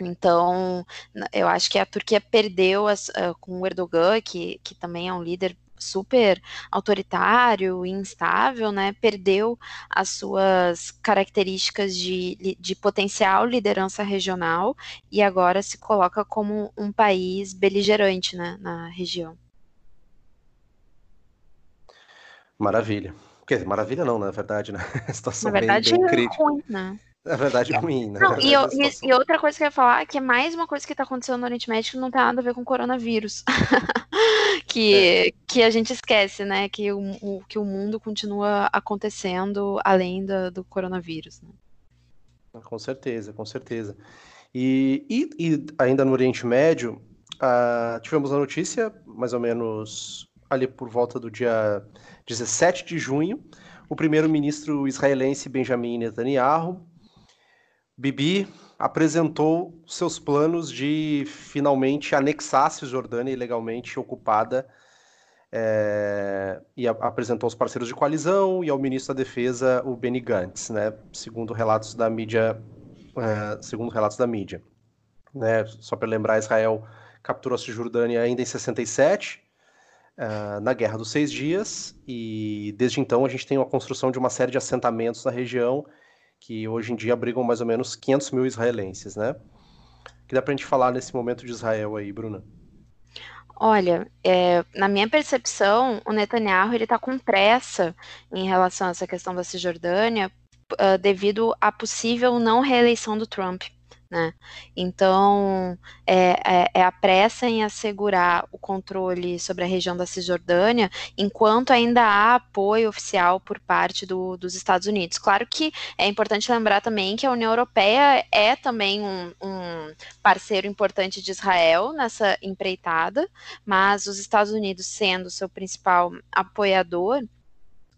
Então, eu acho que a Turquia perdeu as, uh, com o Erdogan, que, que também é um líder super autoritário e instável, né, perdeu as suas características de, de potencial liderança regional e agora se coloca como um país beligerante né, na região. Maravilha. Quer dizer, maravilha não, na verdade, né? A situação na verdade, bem, bem é crítica. ruim, né? Na verdade, ruim, né? Não, e, eu, e, e, outra coisa que eu ia falar é que é mais uma coisa que está acontecendo no Oriente Médio que não tem nada a ver com coronavírus. que, é. que a gente esquece, né? Que o, o, que o mundo continua acontecendo além do, do coronavírus. Né? Com certeza, com certeza. E, e, e ainda no Oriente Médio, uh, tivemos a notícia, mais ou menos ali por volta do dia 17 de junho, o primeiro-ministro israelense Benjamin Netanyahu Bibi apresentou seus planos de finalmente anexar a Cisjordânia ilegalmente ocupada é, e a, apresentou os parceiros de coalizão e ao ministro da Defesa, o Benny Gantz, né, segundo relatos da mídia, é, segundo relatos da mídia. Né, só para lembrar, Israel capturou a Cisjordânia ainda em 67, é, na Guerra dos Seis Dias, e desde então a gente tem a construção de uma série de assentamentos na região que hoje em dia abrigam mais ou menos 500 mil israelenses, né? O que dá para a gente falar nesse momento de Israel aí, Bruna? Olha, é, na minha percepção, o Netanyahu ele está com pressa em relação a essa questão da Cisjordânia uh, devido à possível não reeleição do Trump. Né? Então, é, é, é, a pressa em assegurar o controle sobre a região da Cisjordânia, enquanto ainda há apoio oficial por parte do, dos Estados Unidos. Claro que é importante lembrar também que a União Europeia é também um, um parceiro importante de Israel nessa empreitada, mas os Estados Unidos sendo seu principal apoiador,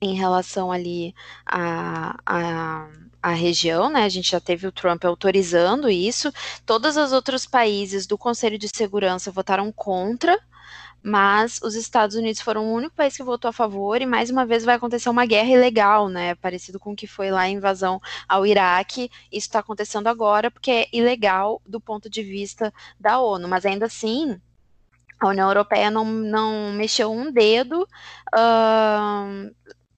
em relação ali a, a, a, região, né? A gente já teve o Trump autorizando isso. Todos os outros países do Conselho de Segurança votaram contra, mas os Estados Unidos foram o único país que votou a favor e mais uma vez vai acontecer uma guerra ilegal, né? Parecido com o que foi lá a invasão ao Iraque. Isso está acontecendo agora porque é ilegal do ponto de vista da ONU, mas ainda assim a União Europeia não, não mexeu um dedo. Uh,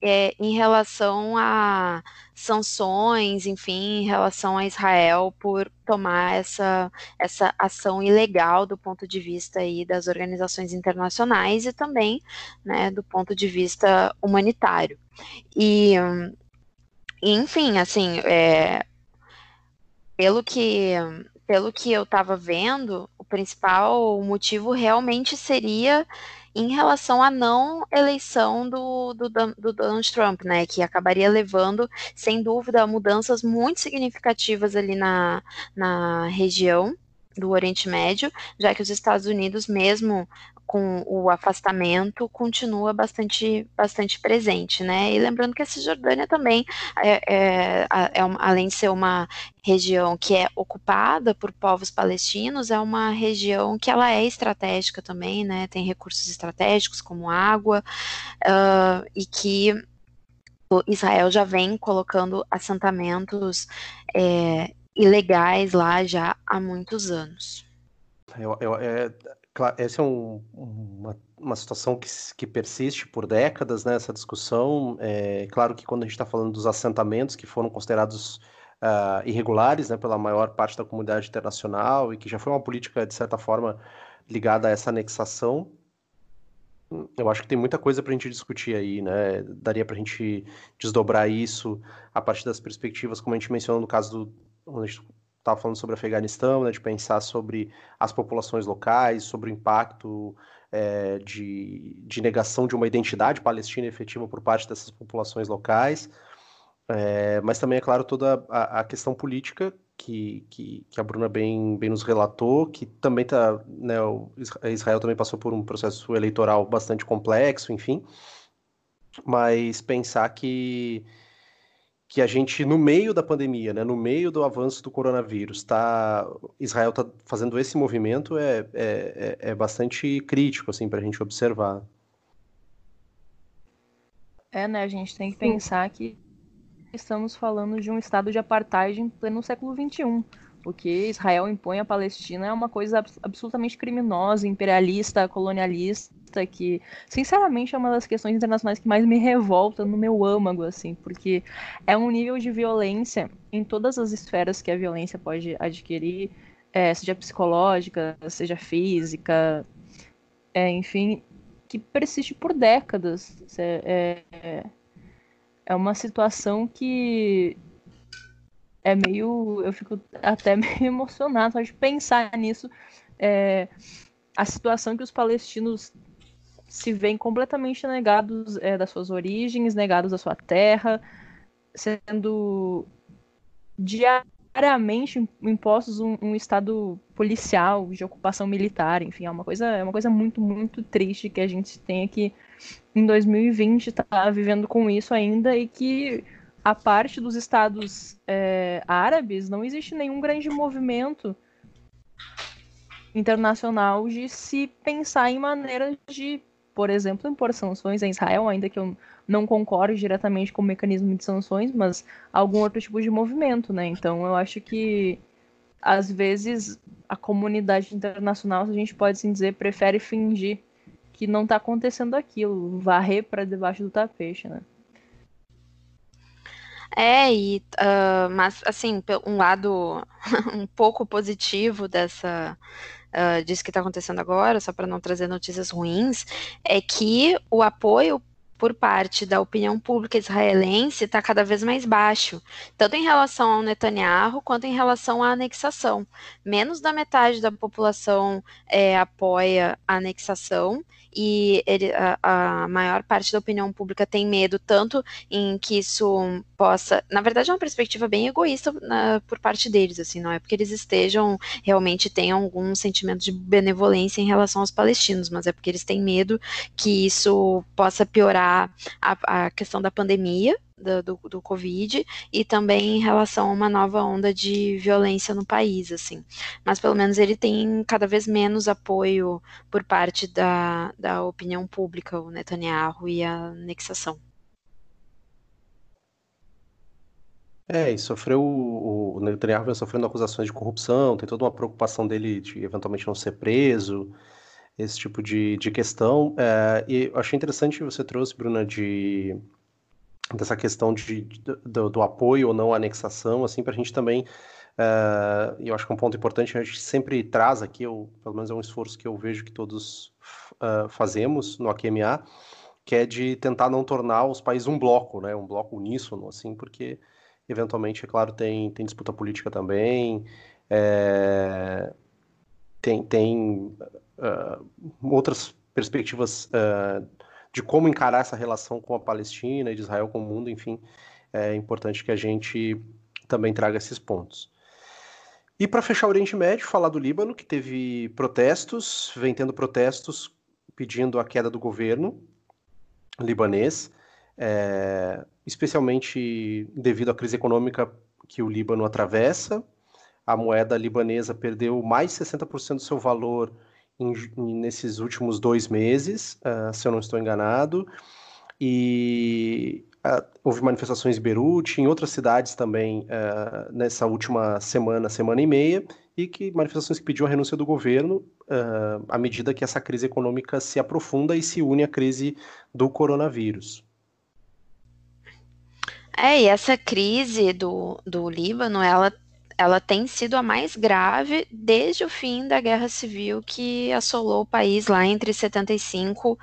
é, em relação a sanções, enfim, em relação a Israel por tomar essa, essa ação ilegal do ponto de vista aí das organizações internacionais e também, né, do ponto de vista humanitário. E, enfim, assim, é, pelo que pelo que eu estava vendo, o principal motivo realmente seria em relação à não eleição do, do, do, Donald Trump, né, que acabaria levando, sem dúvida, mudanças muito significativas ali na, na região do Oriente Médio, já que os Estados Unidos, mesmo com o afastamento continua bastante, bastante presente, né? E lembrando que a Cisjordânia também, é, é, é além de ser uma região que é ocupada por povos palestinos, é uma região que ela é estratégica também, né? Tem recursos estratégicos como água uh, e que Israel já vem colocando assentamentos é, ilegais lá já há muitos anos. Eu, eu, é, Claro, essa é um, uma, uma situação que, que persiste por décadas, né, essa discussão. É claro que quando a gente está falando dos assentamentos que foram considerados uh, irregulares né, pela maior parte da comunidade internacional e que já foi uma política, de certa forma, ligada a essa anexação, eu acho que tem muita coisa para a gente discutir aí, né? Daria para a gente desdobrar isso a partir das perspectivas, como a gente mencionou no caso do. A gente estava falando sobre Afeganistão, né, de pensar sobre as populações locais, sobre o impacto é, de, de, negação de uma identidade palestina efetiva por parte dessas populações locais, é, mas também, é claro, toda a, a questão política que, que, que, a Bruna bem, bem nos relatou, que também está, né, Israel também passou por um processo eleitoral bastante complexo, enfim, mas pensar que que a gente, no meio da pandemia, né, no meio do avanço do coronavírus, tá, Israel está fazendo esse movimento é, é, é, é bastante crítico assim, para a gente observar. É, né? A gente tem que pensar que estamos falando de um estado de apartheid em pleno século XXI. O que Israel impõe à Palestina é uma coisa absolutamente criminosa, imperialista, colonialista que, sinceramente, é uma das questões internacionais que mais me revolta no meu âmago, assim, porque é um nível de violência em todas as esferas que a violência pode adquirir, é, seja psicológica, seja física, é, enfim, que persiste por décadas. É, é, é uma situação que é meio. Eu fico até meio emocionado só de pensar nisso. É, a situação que os palestinos se veem completamente negados é, das suas origens, negados da sua terra, sendo diariamente impostos um, um, estado policial de ocupação militar, enfim, é uma coisa, é uma coisa muito, muito triste que a gente tem aqui em 2020 tá vivendo com isso ainda e que a parte dos estados é, árabes não existe nenhum grande movimento internacional de se pensar em maneiras de por exemplo, impor sanções a Israel, ainda que eu não concorde diretamente com o mecanismo de sanções, mas algum outro tipo de movimento, né? Então eu acho que às vezes a comunidade internacional, a gente pode assim dizer, prefere fingir que não está acontecendo aquilo, varrer para debaixo do tapete, né? É, e, uh, mas assim, um lado um pouco positivo dessa uh, disso que está acontecendo agora, só para não trazer notícias ruins, é que o apoio por parte da opinião pública israelense está cada vez mais baixo, tanto em relação ao Netanyahu quanto em relação à anexação. Menos da metade da população é, apoia a anexação e ele, a, a, maior parte da opinião pública tem medo tanto em que isso possa, na verdade é uma perspectiva bem egoísta na, por parte deles, assim, não é porque eles estejam realmente tenham algum sentimento de benevolência em relação aos palestinos, mas é porque eles têm medo que isso possa piorar a, a questão da pandemia do, do, do, Covid e também em relação a uma nova onda de violência no país, assim. Mas pelo menos ele tem cada vez menos apoio por parte da, da opinião pública, o Netanyahu e a anexação. É, e sofreu. O Netanyahu vem sofrendo acusações de corrupção, tem toda uma preocupação dele de eventualmente não ser preso, esse tipo de, de questão. É, e eu achei interessante que você trouxe, Bruna, de dessa questão de, de do, do, apoio ou não à anexação, assim, para a gente também, uh, eu acho que é um ponto importante, a gente sempre traz aqui, eu, pelo menos é um esforço que eu vejo que todos uh, fazemos no AQMA, que é de tentar não tornar os países um bloco, né, um bloco uníssono, assim, porque eventualmente, é claro, tem, tem disputa política também, é, tem, tem uh, outras perspectivas uh, de como encarar essa relação com a Palestina e de Israel com o mundo, enfim, é importante que a gente também traga esses pontos. E para fechar o Oriente Médio, falar do Líbano, que teve protestos, vem tendo protestos pedindo a queda do governo libanês, é, especialmente devido à crise econômica que o Líbano atravessa. A moeda libanesa perdeu mais de 60% do seu valor em, nesses últimos dois meses, uh, se eu não estou enganado, e uh, houve manifestações em Beirute, em outras cidades também uh, nessa última semana, semana e meia, e que manifestações que pediam a renúncia do governo à medida que essa crise econômica se aprofunda e se une à crise do coronavírus. É, e essa crise do, do Líbano, ela ela tem sido a mais grave desde o fim da guerra civil que assolou o país lá entre 75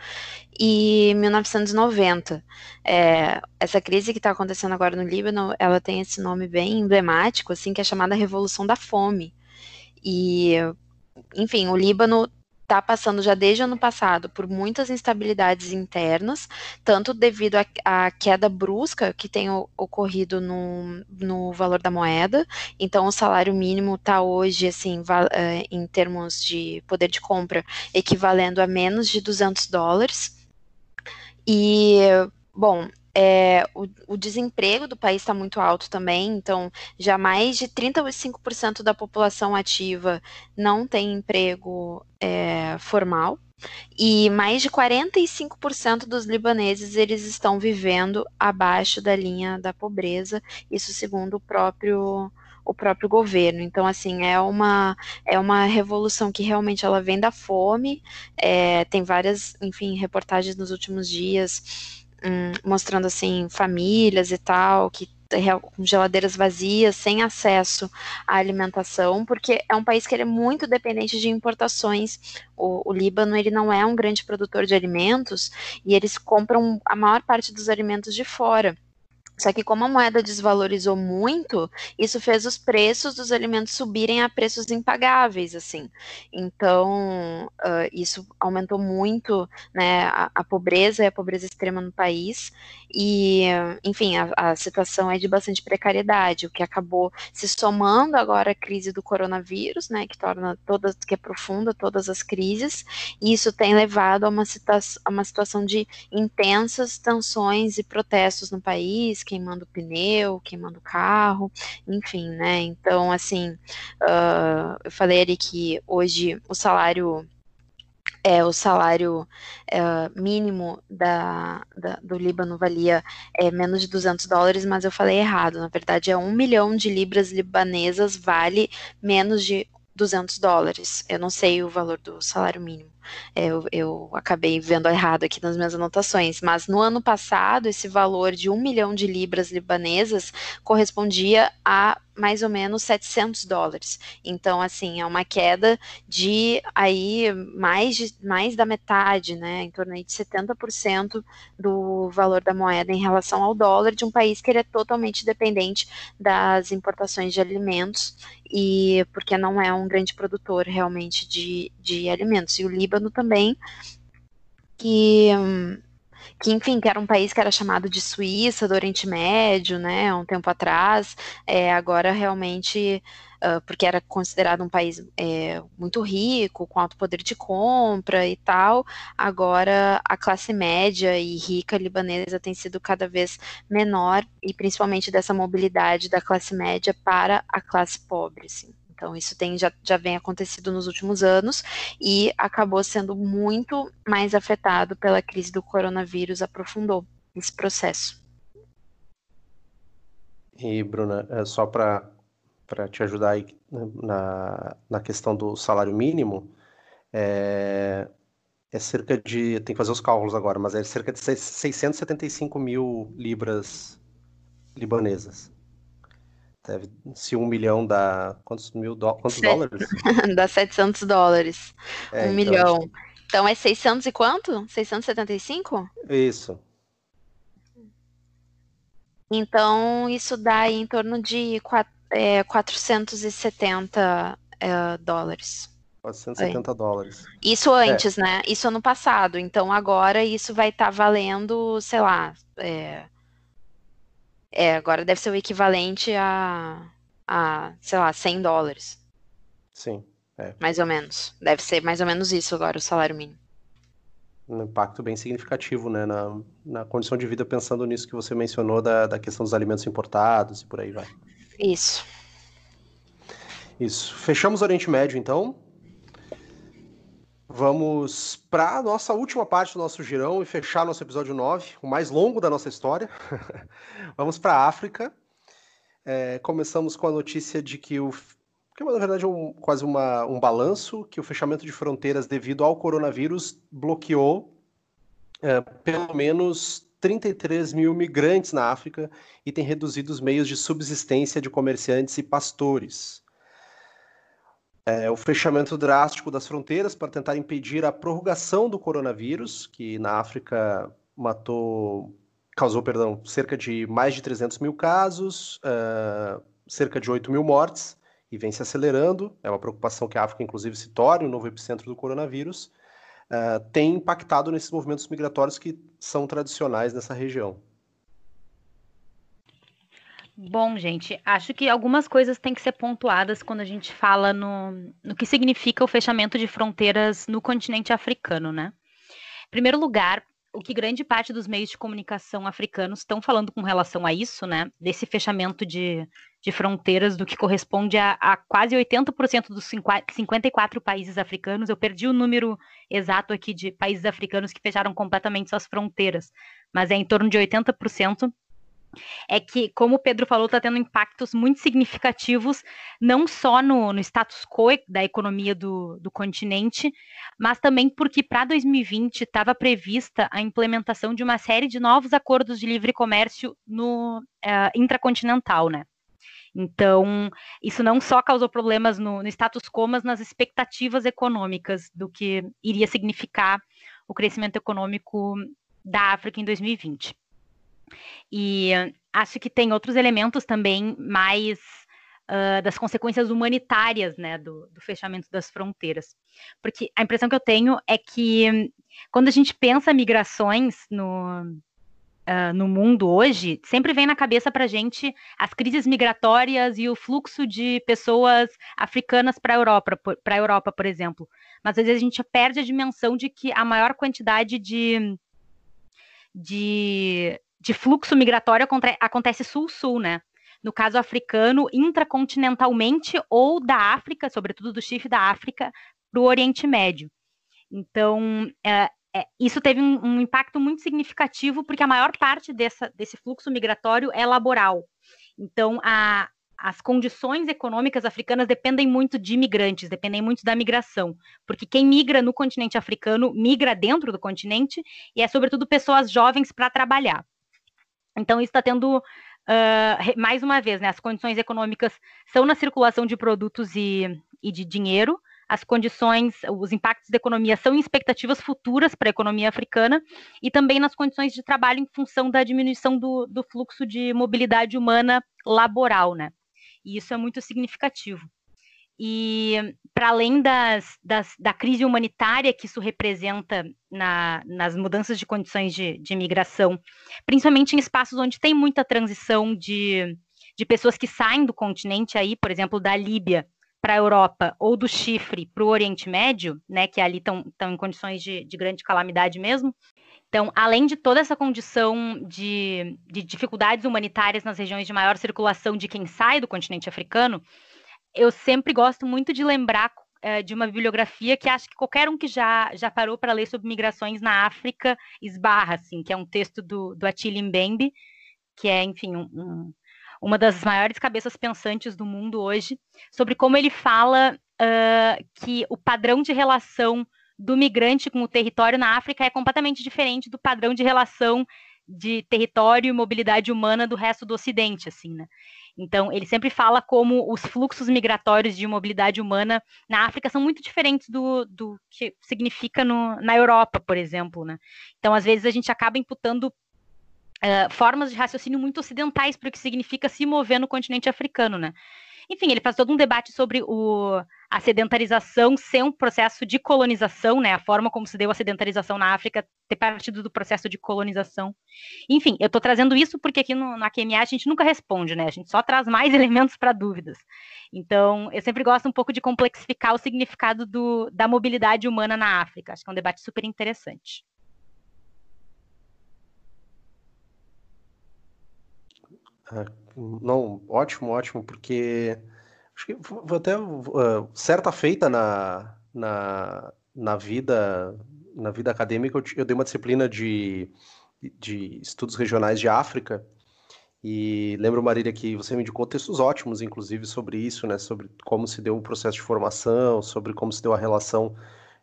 e 1990. É, essa crise que está acontecendo agora no Líbano, ela tem esse nome bem emblemático, assim, que é chamada Revolução da Fome. E, enfim, o Líbano está passando já desde o ano passado por muitas instabilidades internas, tanto devido à queda brusca que tem ocorrido no, no valor da moeda. Então, o salário mínimo está hoje, assim, eh, em termos de poder de compra, equivalendo a menos de 200 dólares. E, bom, é, o, o, desemprego do país está muito alto também, então já mais de 35% da população ativa não tem emprego é, formal e mais de 45% dos libaneses eles estão vivendo abaixo da linha da pobreza, isso segundo o próprio o próprio governo. Então, assim, é uma, é uma revolução que realmente ela vem da fome. É, tem várias, enfim, reportagens nos últimos dias Hum, mostrando assim famílias e tal que com geladeiras vazias, sem acesso à alimentação, porque é um país que é muito dependente de importações. O, o, Líbano ele não é um grande produtor de alimentos e eles compram a maior parte dos alimentos de fora. Só que como a moeda desvalorizou muito, isso fez os preços dos alimentos subirem a preços impagáveis, assim. Então, uh, isso aumentou muito, né, a, a, pobreza e a pobreza extrema no país. E, enfim, a, a, situação é de bastante precariedade, o que acabou se somando agora à crise do coronavírus, né, que torna todas, que aprofunda todas as crises. E isso tem levado a uma, situa a uma situação de intensas tensões e protestos no país queimando pneu, queimando carro, enfim, né? Então, assim, uh, eu falei ali que hoje o salário é, o salário é, mínimo da, da, do Líbano valia é, menos de 200 dólares, mas eu falei errado. Na verdade, é um milhão de libras libanesas vale menos de 200 dólares. Eu não sei o valor do salário mínimo. É, eu, eu, acabei vendo errado aqui nas minhas anotações, mas no ano passado, esse valor de um milhão de libras libanesas correspondia a mais ou menos 700 dólares. Então, assim, é uma queda de aí mais, de, mais da metade, né, em torno de 70% do valor da moeda em relação ao dólar de um país que ele é totalmente dependente das importações de alimentos e porque não é um grande produtor realmente de, de alimentos. E o Líbano também, que que enfim, que era um país que era chamado de Suíça do Oriente Médio, né, um tempo atrás, é, agora realmente, uh, porque era considerado um país é, muito rico, com alto poder de compra e tal, agora a classe média e rica libanesa tem sido cada vez menor, e principalmente dessa mobilidade da classe média para a classe pobre, assim. Então, isso tem, já, já vem acontecido nos últimos anos e acabou sendo muito mais afetado pela crise do coronavírus, aprofundou esse processo. E, Bruna, é só para te ajudar aí né, na, na questão do salário mínimo, é, é cerca de. Tem que fazer os cálculos agora, mas é cerca de 675 mil libras libanesas. Deve, se um milhão dá quantos mil do, quantos Set... dólares? dá 700 dólares. É, um então, milhão. Então é 600 e quanto? 675? Isso. Então isso dá em torno de 4, é, 470 é, dólares. 470 Aí. dólares. Isso é. antes, é. né? Isso ano passado. Então agora isso vai estar tá valendo, sei lá, é, é, agora deve ser o equivalente a, a sei lá, 100 dólares. Sim. É. Mais ou menos. Deve ser mais ou menos isso agora, o salário mínimo. Um impacto bem significativo, né, na, na condição de vida, pensando nisso que você mencionou, da, da questão dos alimentos importados e por aí vai. Isso. Isso. Fechamos o Oriente Médio, então. Vamos para a nossa última parte do nosso girão e fechar nosso episódio 9, o mais longo da nossa história. Vamos para a África. É, começamos com a notícia de que o. que é, na verdade, um, quase uma, um balanço, que o fechamento de fronteiras devido ao coronavírus bloqueou é, pelo menos 33 mil migrantes na África e tem reduzido os meios de subsistência de comerciantes e pastores é, o fechamento drástico das fronteiras para tentar impedir a prorrogação do coronavírus, que na África matou, causou, perdão, cerca de mais de 300 mil casos, uh, cerca de 8 mil mortes, e vem se acelerando. É uma preocupação que a África, inclusive, se torne o novo epicentro do coronavírus. Uh, tem impactado nesses movimentos migratórios que são tradicionais nessa região. Bom, gente, acho que algumas coisas têm que ser pontuadas quando a gente fala no, no que significa o fechamento de fronteiras no continente africano, né? Em primeiro lugar, o que grande parte dos meios de comunicação africanos estão falando com relação a isso, né? Desse fechamento de, de fronteiras, do que corresponde a, a quase 80% dos 54 países africanos. Eu perdi o número exato aqui de países africanos que fecharam completamente suas fronteiras, mas é em torno de 80% é que, como o Pedro falou, está tendo impactos muito significativos, não só no, no status quo da economia do, do continente, mas também porque para 2020 estava prevista a implementação de uma série de novos acordos de livre comércio no uh, intracontinental, né? Então, isso não só causou problemas no, no status quo, mas nas expectativas econômicas do que iria significar o crescimento econômico da África em 2020. E acho que tem outros elementos também mais uh, das consequências humanitárias né, do, do, fechamento das fronteiras. Porque a impressão que eu tenho é que quando a gente pensa migrações no, uh, no mundo hoje, sempre vem na cabeça para gente as crises migratórias e o fluxo de pessoas africanas para a Europa, para Europa, por exemplo. Mas às vezes a gente perde a dimensão de que a maior quantidade de, de de fluxo migratório acontece sul-sul, né? No caso africano, intracontinentalmente ou da África, sobretudo do chifre da África, para o Oriente Médio. Então, é, é, isso teve um, um, impacto muito significativo, porque a maior parte dessa, desse fluxo migratório é laboral. Então, a, as condições econômicas africanas dependem muito de imigrantes, dependem muito da migração, porque quem migra no continente africano migra dentro do continente e é sobretudo pessoas jovens para trabalhar. Então isso está tendo uh, mais uma vez, né, as condições econômicas são na circulação de produtos e, e de dinheiro, as condições, os impactos da economia são em expectativas futuras para a economia africana e também nas condições de trabalho em função da diminuição do, do fluxo de mobilidade humana laboral, né? E isso é muito significativo. E para além das, das, da crise humanitária que isso representa na, nas mudanças de condições de, de migração, principalmente em espaços onde tem muita transição de, de pessoas que saem do continente aí, por exemplo, da Líbia para a Europa ou do Chifre para o Oriente Médio, né, que ali estão em condições de, de grande calamidade mesmo, então, além de toda essa condição de, de, dificuldades humanitárias nas regiões de maior circulação de quem sai do continente africano, eu sempre gosto muito de lembrar é, de uma bibliografia que acho que qualquer um que já, já parou para ler sobre migrações na África esbarra, assim, que é um texto do, do Attila Mbembe, que é, enfim, um, um, uma das maiores cabeças pensantes do mundo hoje, sobre como ele fala uh, que o padrão de relação do migrante com o território na África é completamente diferente do padrão de relação de território e mobilidade humana do resto do Ocidente, assim, né? Então, ele sempre fala como os fluxos migratórios de mobilidade humana na África são muito diferentes do, do que significa no, na Europa, por exemplo, né? Então, às vezes, a gente acaba imputando uh, formas de raciocínio muito ocidentais para o que significa se mover no continente africano, né? Enfim, ele faz todo um debate sobre o, a sedentarização ser um processo de colonização, né? A forma como se deu a sedentarização na África ter partido do processo de colonização. Enfim, eu estou trazendo isso porque aqui no, no AQMA a gente nunca responde, né? A gente só traz mais elementos para dúvidas. Então, eu sempre gosto um pouco de complexificar o significado do, da mobilidade humana na África. Acho que é um debate super interessante. Não, ótimo, ótimo, porque acho que vou até uh, certa feita na, na, na vida na vida acadêmica eu, eu dei uma disciplina de, de estudos regionais de África e lembro, Marília, que você me indicou textos ótimos, inclusive, sobre isso, né? Sobre como se deu o processo de formação, sobre como se deu a relação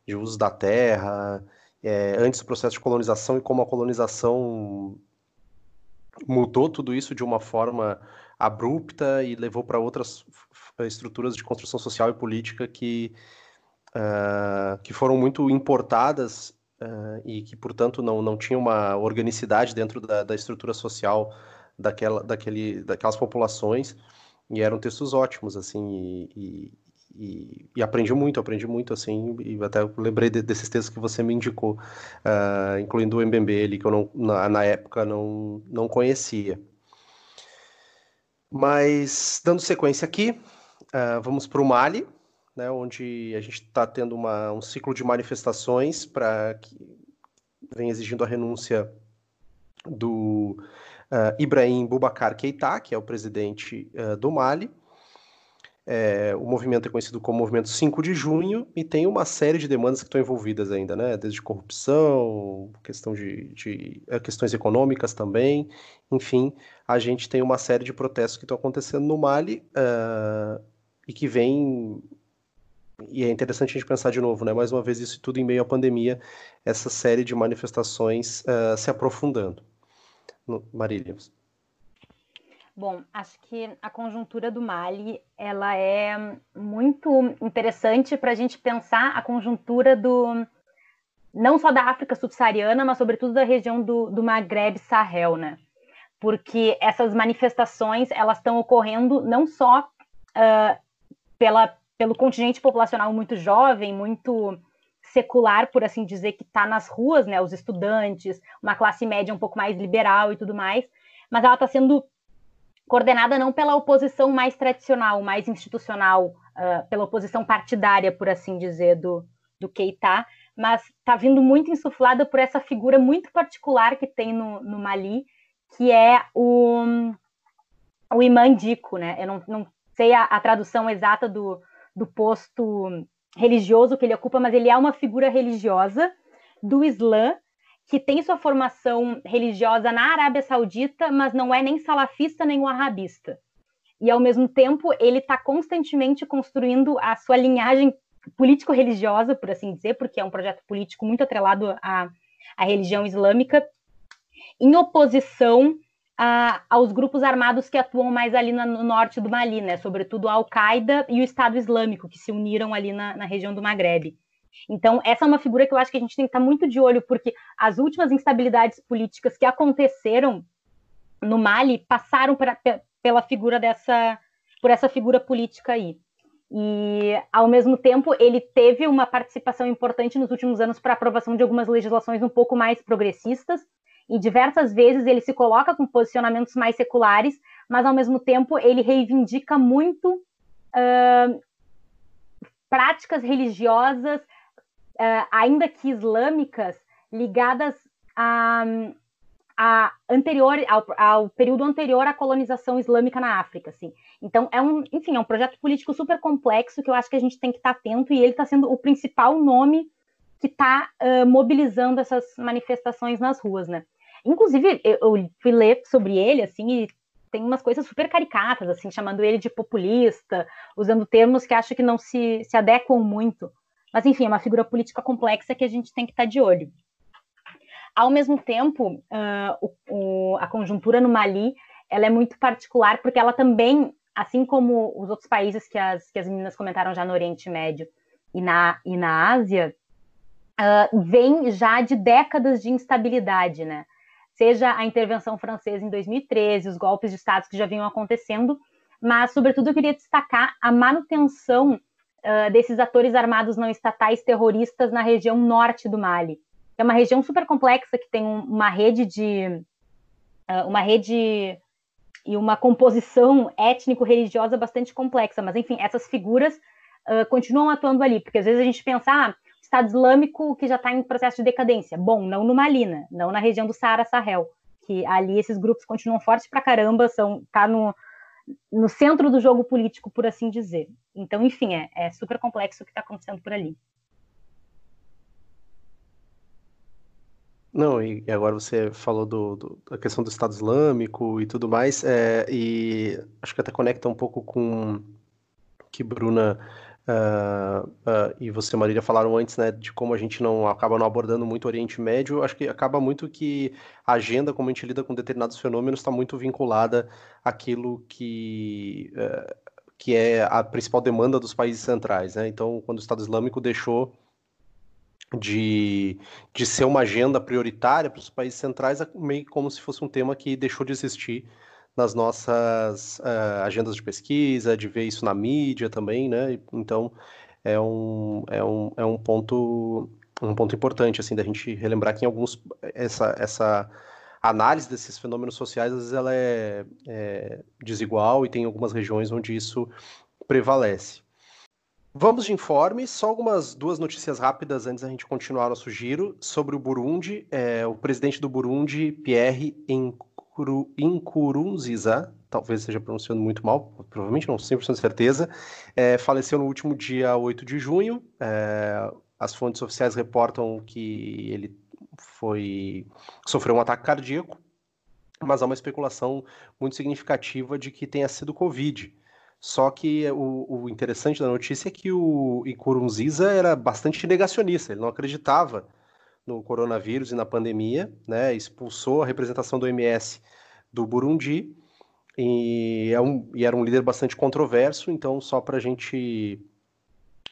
de uso da terra, é, antes do processo de colonização e como a colonização mudou tudo isso de uma forma abrupta e levou para outras estruturas de construção social e política que, uh, que foram muito importadas uh, e que, portanto, não, não tinham uma organicidade dentro da, da estrutura social daquela, daquele, daquelas populações. E eram textos ótimos, assim, e, e, e, aprendi muito, aprendi muito, assim, e até lembrei de, desses textos que você me indicou, uh, incluindo o Mbembe, que eu não, na, na, época não, não conhecia. Mas, dando sequência aqui, uh, vamos para o Mali, né, onde a gente está tendo uma, um ciclo de manifestações para que vem exigindo a renúncia do uh, Ibrahim Boubacar Keita, que é o presidente do Mali, é, o movimento é conhecido como Movimento 5 de Junho e tem uma série de demandas que estão envolvidas ainda, né? Desde corrupção, questão de, de é, questões econômicas também. Enfim, a gente tem uma série de protestos que estão acontecendo no Mali uh, e que vem. E é interessante a gente pensar de novo, né? Mais uma vez, isso tudo em meio à pandemia, essa série de manifestações uh, se aprofundando. Marília. Bom, acho que a conjuntura do Mali ela é muito interessante para a gente pensar a conjuntura do não só da África subsaariana, mas sobretudo da região do, do Maghreb Sahel, né? Porque essas manifestações elas estão ocorrendo não só uh, pela, pelo contingente populacional muito jovem, muito secular, por assim dizer, que está nas ruas, né? Os estudantes, uma classe média um pouco mais liberal e tudo mais, mas ela está sendo coordenada não pela oposição mais tradicional, mais institucional, uh, pela oposição partidária, por assim dizer, do, do Keita, mas está vindo muito insuflada por essa figura muito particular que tem no, no Mali, que é o, o imã Dico, né? Eu não, não sei a, a tradução exata do, do posto religioso que ele ocupa, mas ele é uma figura religiosa do Islã que tem sua formação religiosa na Arábia Saudita, mas não é nem salafista nem wahhabista. E ao mesmo tempo ele está constantemente construindo a sua linhagem político-religiosa, por assim dizer, porque é um projeto político muito atrelado à, à religião islâmica, em oposição a, aos grupos armados que atuam mais ali na, no norte do Mali, né? Sobretudo a Al-Qaeda e o Estado Islâmico, que se uniram ali na, na região do Maghreb. Então, essa é uma figura que eu acho que a gente tem que estar muito de olho, porque as últimas instabilidades políticas que aconteceram no Mali passaram pra, pela figura dessa, por essa figura política aí. E, ao mesmo tempo, ele teve uma participação importante nos últimos anos para aprovação de algumas legislações um pouco mais progressistas, e diversas vezes ele se coloca com posicionamentos mais seculares, mas, ao mesmo tempo, ele reivindica muito uh, práticas religiosas uh, ainda que islâmicas, ligadas a, a anterior, ao, ao, período anterior à colonização islâmica na África, assim. Então, é um, enfim, é um projeto político super complexo que eu acho que a gente tem que estar atento e ele está sendo o principal nome que está uh, mobilizando essas manifestações nas ruas, né? Inclusive, eu, eu fui ler sobre ele, assim, e tem umas coisas super caricatas, assim, chamando ele de populista, usando termos que acho que não se, se adequam muito mas, enfim, é uma figura política complexa que a gente tem que estar de olho. Ao mesmo tempo, uh, o, o, a conjuntura no Mali ela é muito particular porque ela também, assim como os outros países que as, que as meninas comentaram já no Oriente Médio e na, e na Ásia, uh, vem já de décadas de instabilidade, né? Seja a intervenção francesa em 2013, os golpes de Estado que já vinham acontecendo, mas, sobretudo, eu queria destacar a manutenção uh, desses atores armados não estatais terroristas na região norte do Mali. É uma região super complexa que tem uma rede de uh, uma rede e uma composição étnico-religiosa bastante complexa, mas enfim, essas figuras uh, continuam atuando ali, porque às vezes a gente pensa, ah, Estado Islâmico que já está em processo de decadência. Bom, não no Mali, né? não na região do Saara Sahel, que ali esses grupos continuam fortes pra caramba, são tá no, no centro do jogo político, por assim dizer. Então, enfim, é, é super complexo o que está acontecendo por ali. Não, e agora você falou do, do, da questão do Estado Islâmico e tudo mais, é, e acho que até conecta um pouco com que Bruna Uh, uh, e você, Marília, falaram antes, né, de como a gente não acaba não abordando muito o Oriente Médio. Acho que acaba muito que a agenda, como a gente lida com determinados fenômenos, está muito vinculada àquilo que, uh, que é a principal demanda dos países centrais. Né? Então, quando o Estado Islâmico deixou de, de ser uma agenda prioritária para os países centrais, é meio como se fosse um tema que deixou de existir nas nossas uh, agendas de pesquisa, de ver isso na mídia também, né? Então é um, é um, é um ponto um ponto importante assim da gente relembrar que em alguns essa, essa análise desses fenômenos sociais às vezes ela é, é desigual e tem algumas regiões onde isso prevalece. Vamos de informe, só algumas duas notícias rápidas antes da gente continuar nosso giro sobre o Burundi. É, o presidente do Burundi, Pierre Nkurunziza, talvez esteja pronunciando muito mal, provavelmente não 100% certeza, é, faleceu no último dia 8 de junho. É, as fontes oficiais reportam que ele foi sofreu um ataque cardíaco, mas há uma especulação muito significativa de que tenha sido Covid. Só que o, o interessante da notícia é que o Nkurunziza era bastante negacionista, ele não acreditava no coronavírus e na pandemia, né, expulsou a representação do MS do Burundi e, é um, e era um líder bastante controverso, então só para a gente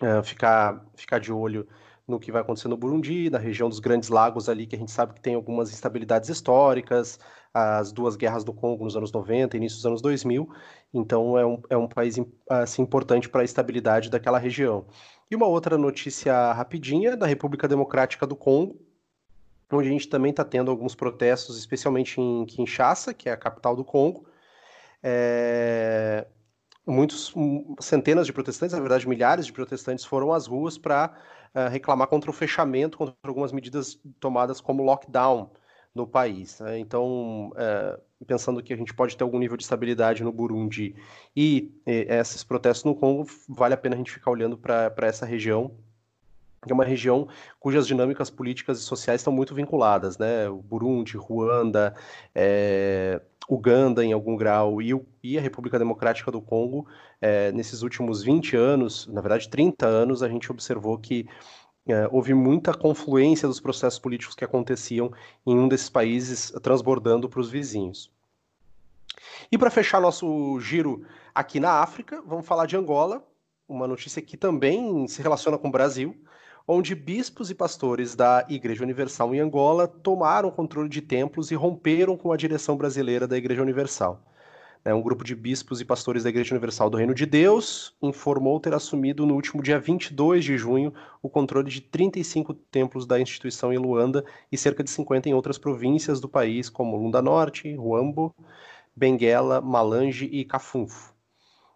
uh, ficar, ficar de olho no que vai acontecer no Burundi, na região dos Grandes Lagos ali, que a gente sabe que tem algumas instabilidades históricas, as duas guerras do Congo nos anos 90, início dos anos 2000, então é um, é um país assim, importante para a estabilidade daquela região. E uma outra notícia rapidinha da República Democrática do Congo, onde a gente também está tendo alguns protestos, especialmente em Kinshasa, que é a capital do Congo. É... Muitos, centenas de protestantes, na verdade milhares de protestantes foram às ruas para uh, reclamar contra o fechamento, contra algumas medidas tomadas como lockdown no país. Né? Então, é, pensando que a gente pode ter algum nível de estabilidade no Burundi e, e esses protestos no Congo, vale a pena a gente ficar olhando para essa região, que é uma região cujas dinâmicas políticas e sociais estão muito vinculadas, né? O Burundi, Ruanda, é, Uganda em algum grau e, e, a República Democrática do Congo, é, nesses últimos 20 anos, na verdade 30 anos, a gente observou que é, houve muita confluência dos processos políticos que aconteciam em um desses países transbordando para os vizinhos. E para fechar nosso giro aqui na África, vamos falar de Angola, uma notícia que também se relaciona com o Brasil, onde bispos e pastores da Igreja Universal em Angola tomaram controle de templos e romperam com a direção brasileira da Igreja Universal. É, um grupo de bispos e pastores da Igreja Universal do Reino de Deus informou ter assumido no último dia 22 de junho o controle de 35 templos da instituição em Luanda e cerca de 50 em outras províncias do país, como Lunda Norte, Huambo, Benguela, Malange e Cafunfo.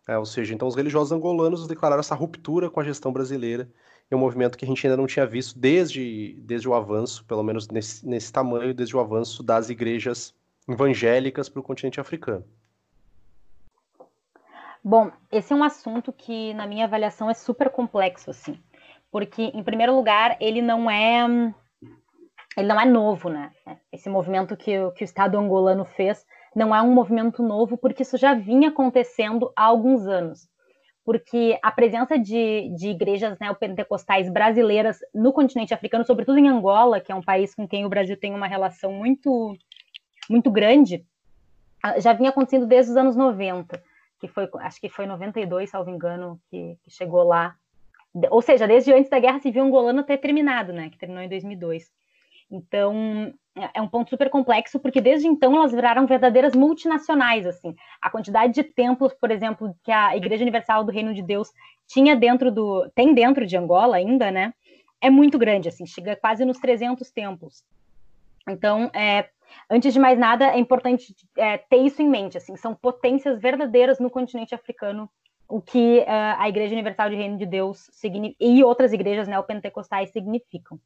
É, ou seja, então os religiosos angolanos declararam essa ruptura com a gestão brasileira um movimento que a gente ainda não tinha visto desde, desde o avanço, pelo menos nesse, nesse tamanho, desde o avanço das igrejas evangélicas para o continente africano. Bom, esse é um assunto que, na minha avaliação, é super complexo, assim. Porque, em primeiro lugar, ele não é ele não é novo, né? Esse movimento que, que o Estado angolano fez não é um movimento novo, porque isso já vinha acontecendo há alguns anos. Porque a presença de, de igrejas neopentecostais brasileiras no continente africano, sobretudo em Angola, que é um país com quem o Brasil tem uma relação muito, muito grande, ah, já vinha acontecendo desde os anos 90 que foi, acho que foi 92, salvo engano, que, que chegou lá. Ou seja, desde antes da Guerra Civil Angolana ter terminado, né? Que terminou em 2002. Então, é, é um ponto super complexo, porque desde então elas viraram verdadeiras multinacionais, assim. A quantidade de templos, por exemplo, que a Igreja Universal do Reino de Deus tinha dentro do... tem dentro de Angola ainda, né? É muito grande, assim, chega quase nos 300 templos. Então, é, Antes de mais nada, é importante é, ter isso em mente. Assim, são potências verdadeiras no continente africano, o que uh, a Igreja Universal de Reino de Deus e outras igrejas neopentecostais significam.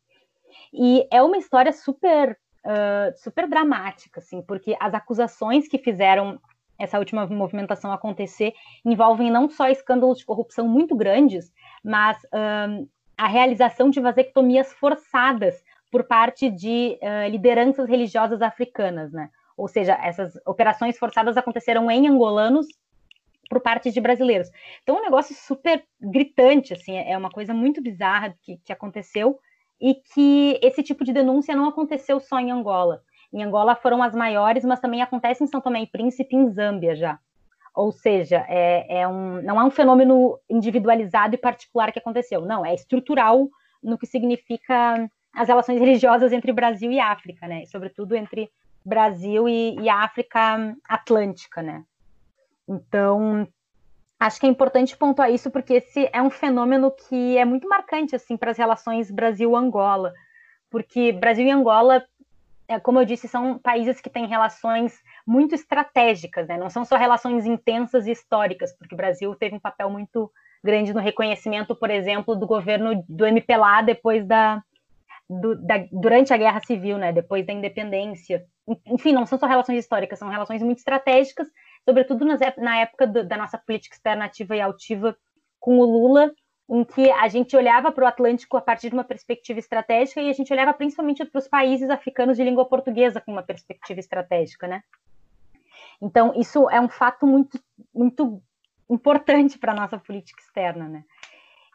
E é uma história super, uh, super dramática, assim, porque as acusações que fizeram essa última movimentação acontecer envolvem não só escândalos de corrupção muito grandes, mas uh, a realização de vasectomias forçadas por parte de uh, lideranças religiosas africanas, né? Ou seja, essas operações forçadas aconteceram em angolanos por parte de brasileiros. Então, é um negócio super gritante, assim, é uma coisa muito bizarra que, que aconteceu e que esse tipo de denúncia não aconteceu só em Angola. Em Angola foram as maiores, mas também acontece em São Tomé e Príncipe, em Zâmbia já. Ou seja, é, é um, não é um fenômeno individualizado e particular que aconteceu, não, é estrutural no que significa as relações religiosas entre Brasil e África, né? Sobretudo entre Brasil e, e África Atlântica, né? Então, acho que é importante pontuar isso porque esse é um fenômeno que é muito marcante assim para as relações Brasil-Angola, porque Brasil e Angola, é, como eu disse, são países que têm relações muito estratégicas, né? Não são só relações intensas e históricas, porque o Brasil teve um papel muito grande no reconhecimento, por exemplo, do governo do MPLA depois da, do, da, durante a Guerra Civil, né, depois da independência. Enfim, não são só relações históricas, são relações muito estratégicas, sobretudo nas, na época do, da nossa política externa ativa e altiva com o Lula, em que a gente olhava para o Atlântico a partir de uma perspectiva estratégica e a gente olhava principalmente para os países africanos de língua portuguesa com uma perspectiva estratégica, né? Então, isso é um fato muito, muito importante para a nossa política externa, né?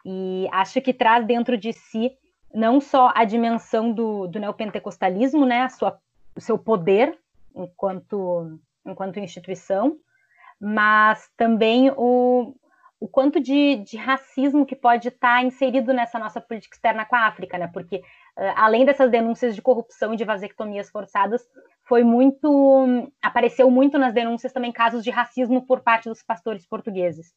E acho que traz dentro de si não só a dimensão do, do neopentecostalismo, né, a sua, o seu poder enquanto, enquanto instituição, mas também o, o quanto de, de racismo que pode estar inserido nessa nossa política externa com a África, né? Porque uh, além dessas denúncias de corrupção e de vasectomias forçadas, foi muito apareceu muito nas denúncias também casos de racismo por parte dos pastores portugueses.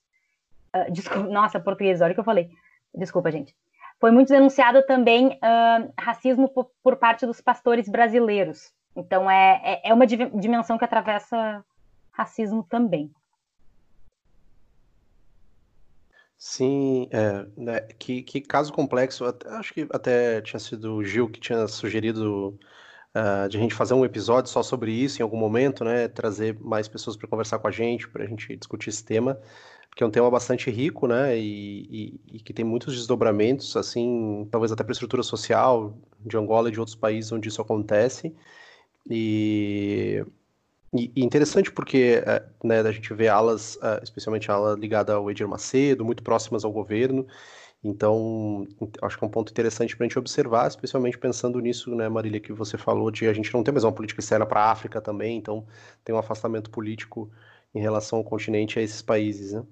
Uh, desculpa, nossa, português, olha o que eu falei. Desculpa, gente. Foi muito denunciado também uh, racismo por, por, parte dos pastores brasileiros. Então, é, é, é uma dimensão que atravessa racismo também. Sim, é, né, que, que caso complexo. Acho que até tinha sido o Gil que tinha sugerido uh, de a gente fazer um episódio só sobre isso em algum momento, né? Trazer mais pessoas para conversar com a gente, para a gente discutir esse tema, que é um tema bastante rico, né? E, e, e, que tem muitos desdobramentos, assim, talvez até para a estrutura social de Angola e de outros países onde isso acontece. E, e interessante porque eh, né, a gente vê alas, eh, especialmente a ala ligada ao Edir Macedo, muito próximas ao governo, então, acho que é um ponto interessante para a gente observar, especialmente pensando nisso, né, Marília, que você falou de a gente não ter mais uma política externa para a África também, então tem um afastamento político em relação ao continente a esses países, né?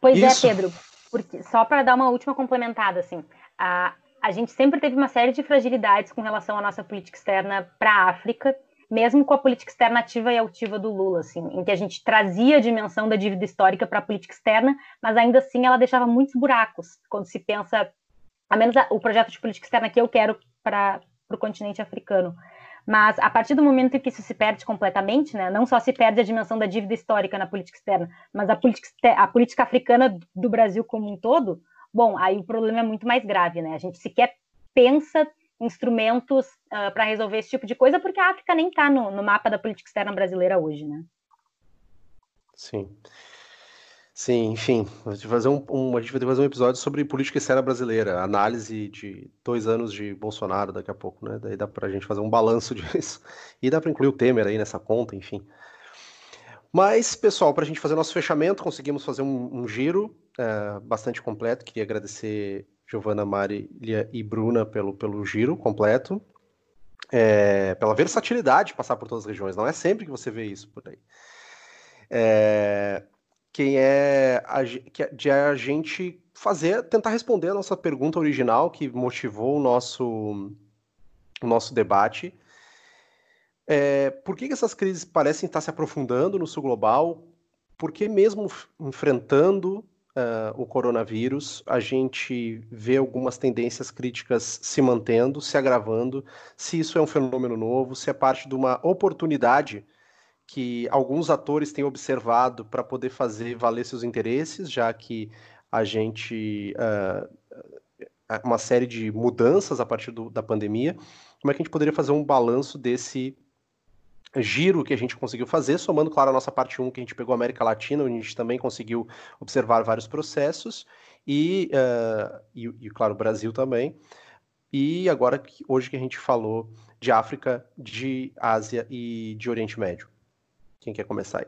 Pois é, Isso. é, Pedro, porque, só para dar uma última complementada, assim, a, a gente sempre teve uma série de fragilidades com relação à nossa política externa para a África, mesmo com a política externa ativa e altiva do Lula, assim, em que a gente trazia a dimensão da dívida histórica para a política externa, mas ainda assim ela deixava muitos buracos quando se pensa, a menos a, o projeto de política externa que eu quero para o continente africano. Mas a partir do momento em que isso se perde completamente, né, não só se perde a dimensão da dívida histórica na política externa, mas a política, a política africana do Brasil como um todo, bom, aí o problema é muito mais grave, né? A gente sequer pensa instrumentos uh, ah, para resolver esse tipo de coisa, porque a África nem está no, no, mapa da política externa brasileira hoje, né? Sim. Sim, enfim, a gente, fazer um, um, a gente vai fazer um episódio sobre política externa brasileira, análise de dois anos de Bolsonaro daqui a pouco, né? Daí dá para a gente fazer um balanço disso. E dá para incluir o Temer aí nessa conta, enfim. Mas, pessoal, para a gente fazer nosso fechamento, conseguimos fazer um, um giro é, bastante completo. Queria agradecer Giovana, Marília e Bruna pelo, pelo giro completo, é, pela versatilidade de passar por todas as regiões. Não é sempre que você vê isso por aí. É, quem é a, é de a gente fazer, tentar responder a nossa pergunta original que motivou o nosso, o nosso debate. É, por que, que essas crises parecem estar se aprofundando no sul global? Por que mesmo enfrentando uh, o coronavírus, a gente vê algumas tendências críticas se mantendo, se agravando, se isso é um fenômeno novo, se é parte de uma oportunidade que alguns atores têm observado para poder fazer valer seus interesses, já que a gente. Uh, uma série de mudanças a partir do, da pandemia. Como é que a gente poderia fazer um balanço desse giro que a gente conseguiu fazer, somando, claro, a nossa parte 1, que a gente pegou a América Latina, onde a gente também conseguiu observar vários processos, e, uh, e, e, claro, o Brasil também. E agora, hoje que a gente falou de África, de Ásia e de Oriente Médio. Quem quer começar aí?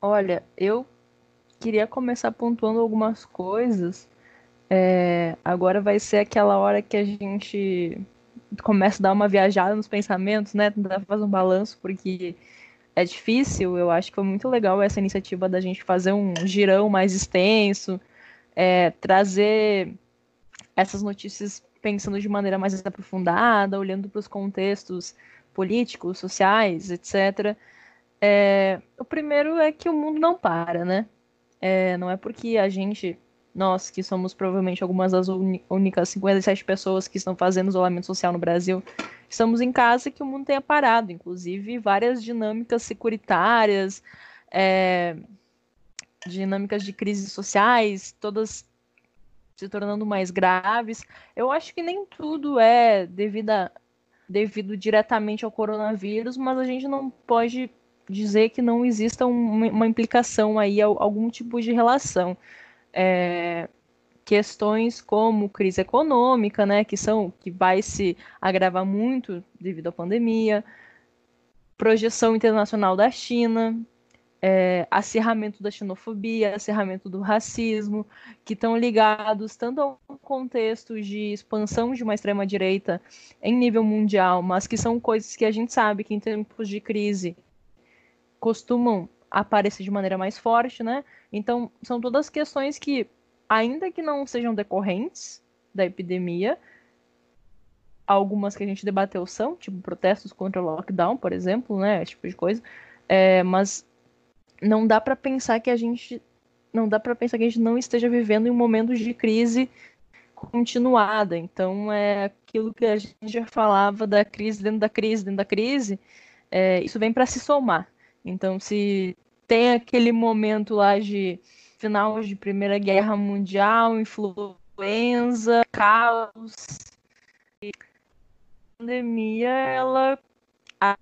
Olha, eu queria começar pontuando algumas coisas. É, agora vai ser aquela hora que a gente começa a dar uma viajada nos pensamentos, né? Tentar fazer um balanço, porque é difícil. Eu acho que foi muito legal essa iniciativa da gente fazer um girão mais extenso, é, trazer essas notícias pensando de maneira mais aprofundada, olhando para os contextos políticos, sociais, etc. É, o primeiro é que o mundo não para, né? É, não é porque a gente nós, que somos provavelmente algumas das únicas 57 pessoas que estão fazendo isolamento social no Brasil, estamos em casa que o mundo tenha parado, inclusive várias dinâmicas securitárias, é, dinâmicas de crises sociais, todas se tornando mais graves. Eu acho que nem tudo é devido, a, devido diretamente ao coronavírus, mas a gente não pode dizer que não exista uma, uma implicação aí, algum tipo de relação é, questões como crise econômica, né, que são que vai se agravar muito devido à pandemia, projeção internacional da China, é, acirramento da xenofobia, acirramento do racismo, que estão ligados tanto ao contexto de expansão de uma extrema direita em nível mundial, mas que são coisas que a gente sabe que em tempos de crise costumam aparecer de maneira mais forte, né? Então, são todas questões que, ainda que não sejam decorrentes da epidemia, algumas que a gente debateu são, tipo protestos contra o lockdown, por exemplo, né? Esse tipo de coisa. É, mas não dá para pensar que a gente não dá para pensar que a gente não esteja vivendo em um momento de crise continuada. Então é aquilo que a gente já falava da crise dentro da crise dentro da crise. É, isso vem para se somar. Então se tem aquele momento lá de final de Primeira Guerra Mundial, influenza, caos. pandemia ela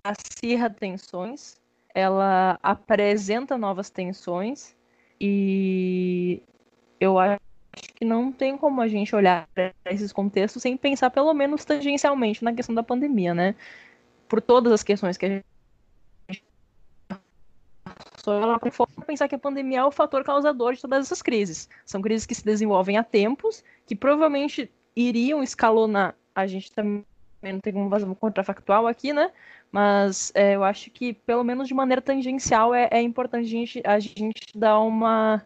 acirra tensões, ela apresenta novas tensões e eu acho que não tem como a gente olhar para esses contextos sem pensar pelo menos tangencialmente na questão da pandemia, né? Por todas as questões que a gente só ela pensar que a pandemia é o fator causador de todas essas crises. São crises que se desenvolvem há tempos, que provavelmente iriam escalonar. A gente também não tem como fazer um contrafactual aqui, né? Mas é, eu acho que, pelo menos de maneira tangencial, é, é importante a gente, a gente dar uma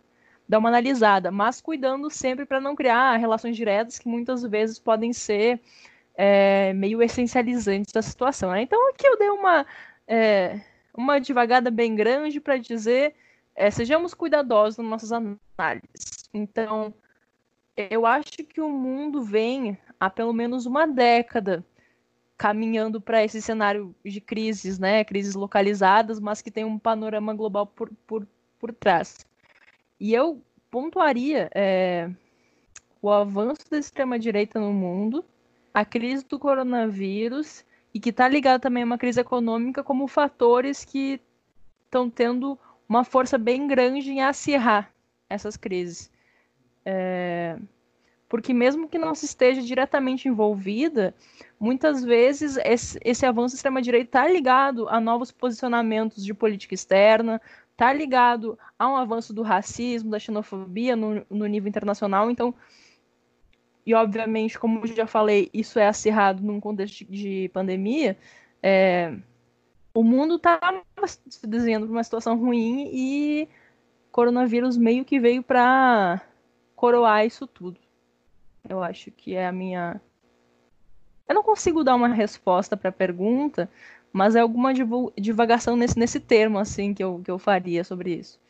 dar uma analisada, mas cuidando sempre para não criar relações diretas que muitas vezes podem ser é, meio essencializantes da situação. Né? Então aqui eu dei uma é, uma devagada bem grande para dizer é, sejamos cuidadosos nas nossas análises. Então eu acho que o mundo vem há pelo menos uma década caminhando para esse cenário de crises, né? Crises localizadas, mas que tem um panorama global por, por, por trás. E eu pontuaria é, o avanço da extrema-direita no mundo, a crise do coronavírus e que está ligado também a uma crise econômica como fatores que estão tendo uma força bem grande em acirrar essas crises. É, porque mesmo que não se esteja diretamente envolvida, muitas vezes esse, esse avanço extrema-direita está ligado a novos posicionamentos de política externa, está ligado a um avanço do racismo, da xenofobia no, no nível internacional. Então, e obviamente, como já falei, isso é acirrado num contexto de pandemia. É, o mundo está se desenhando para uma situação ruim e coronavírus meio que veio para coroar isso tudo. Eu acho que é a minha. Eu não consigo dar uma resposta para a pergunta, mas é alguma divagação nesse, nesse termo, assim, que eu, que eu faria sobre isso.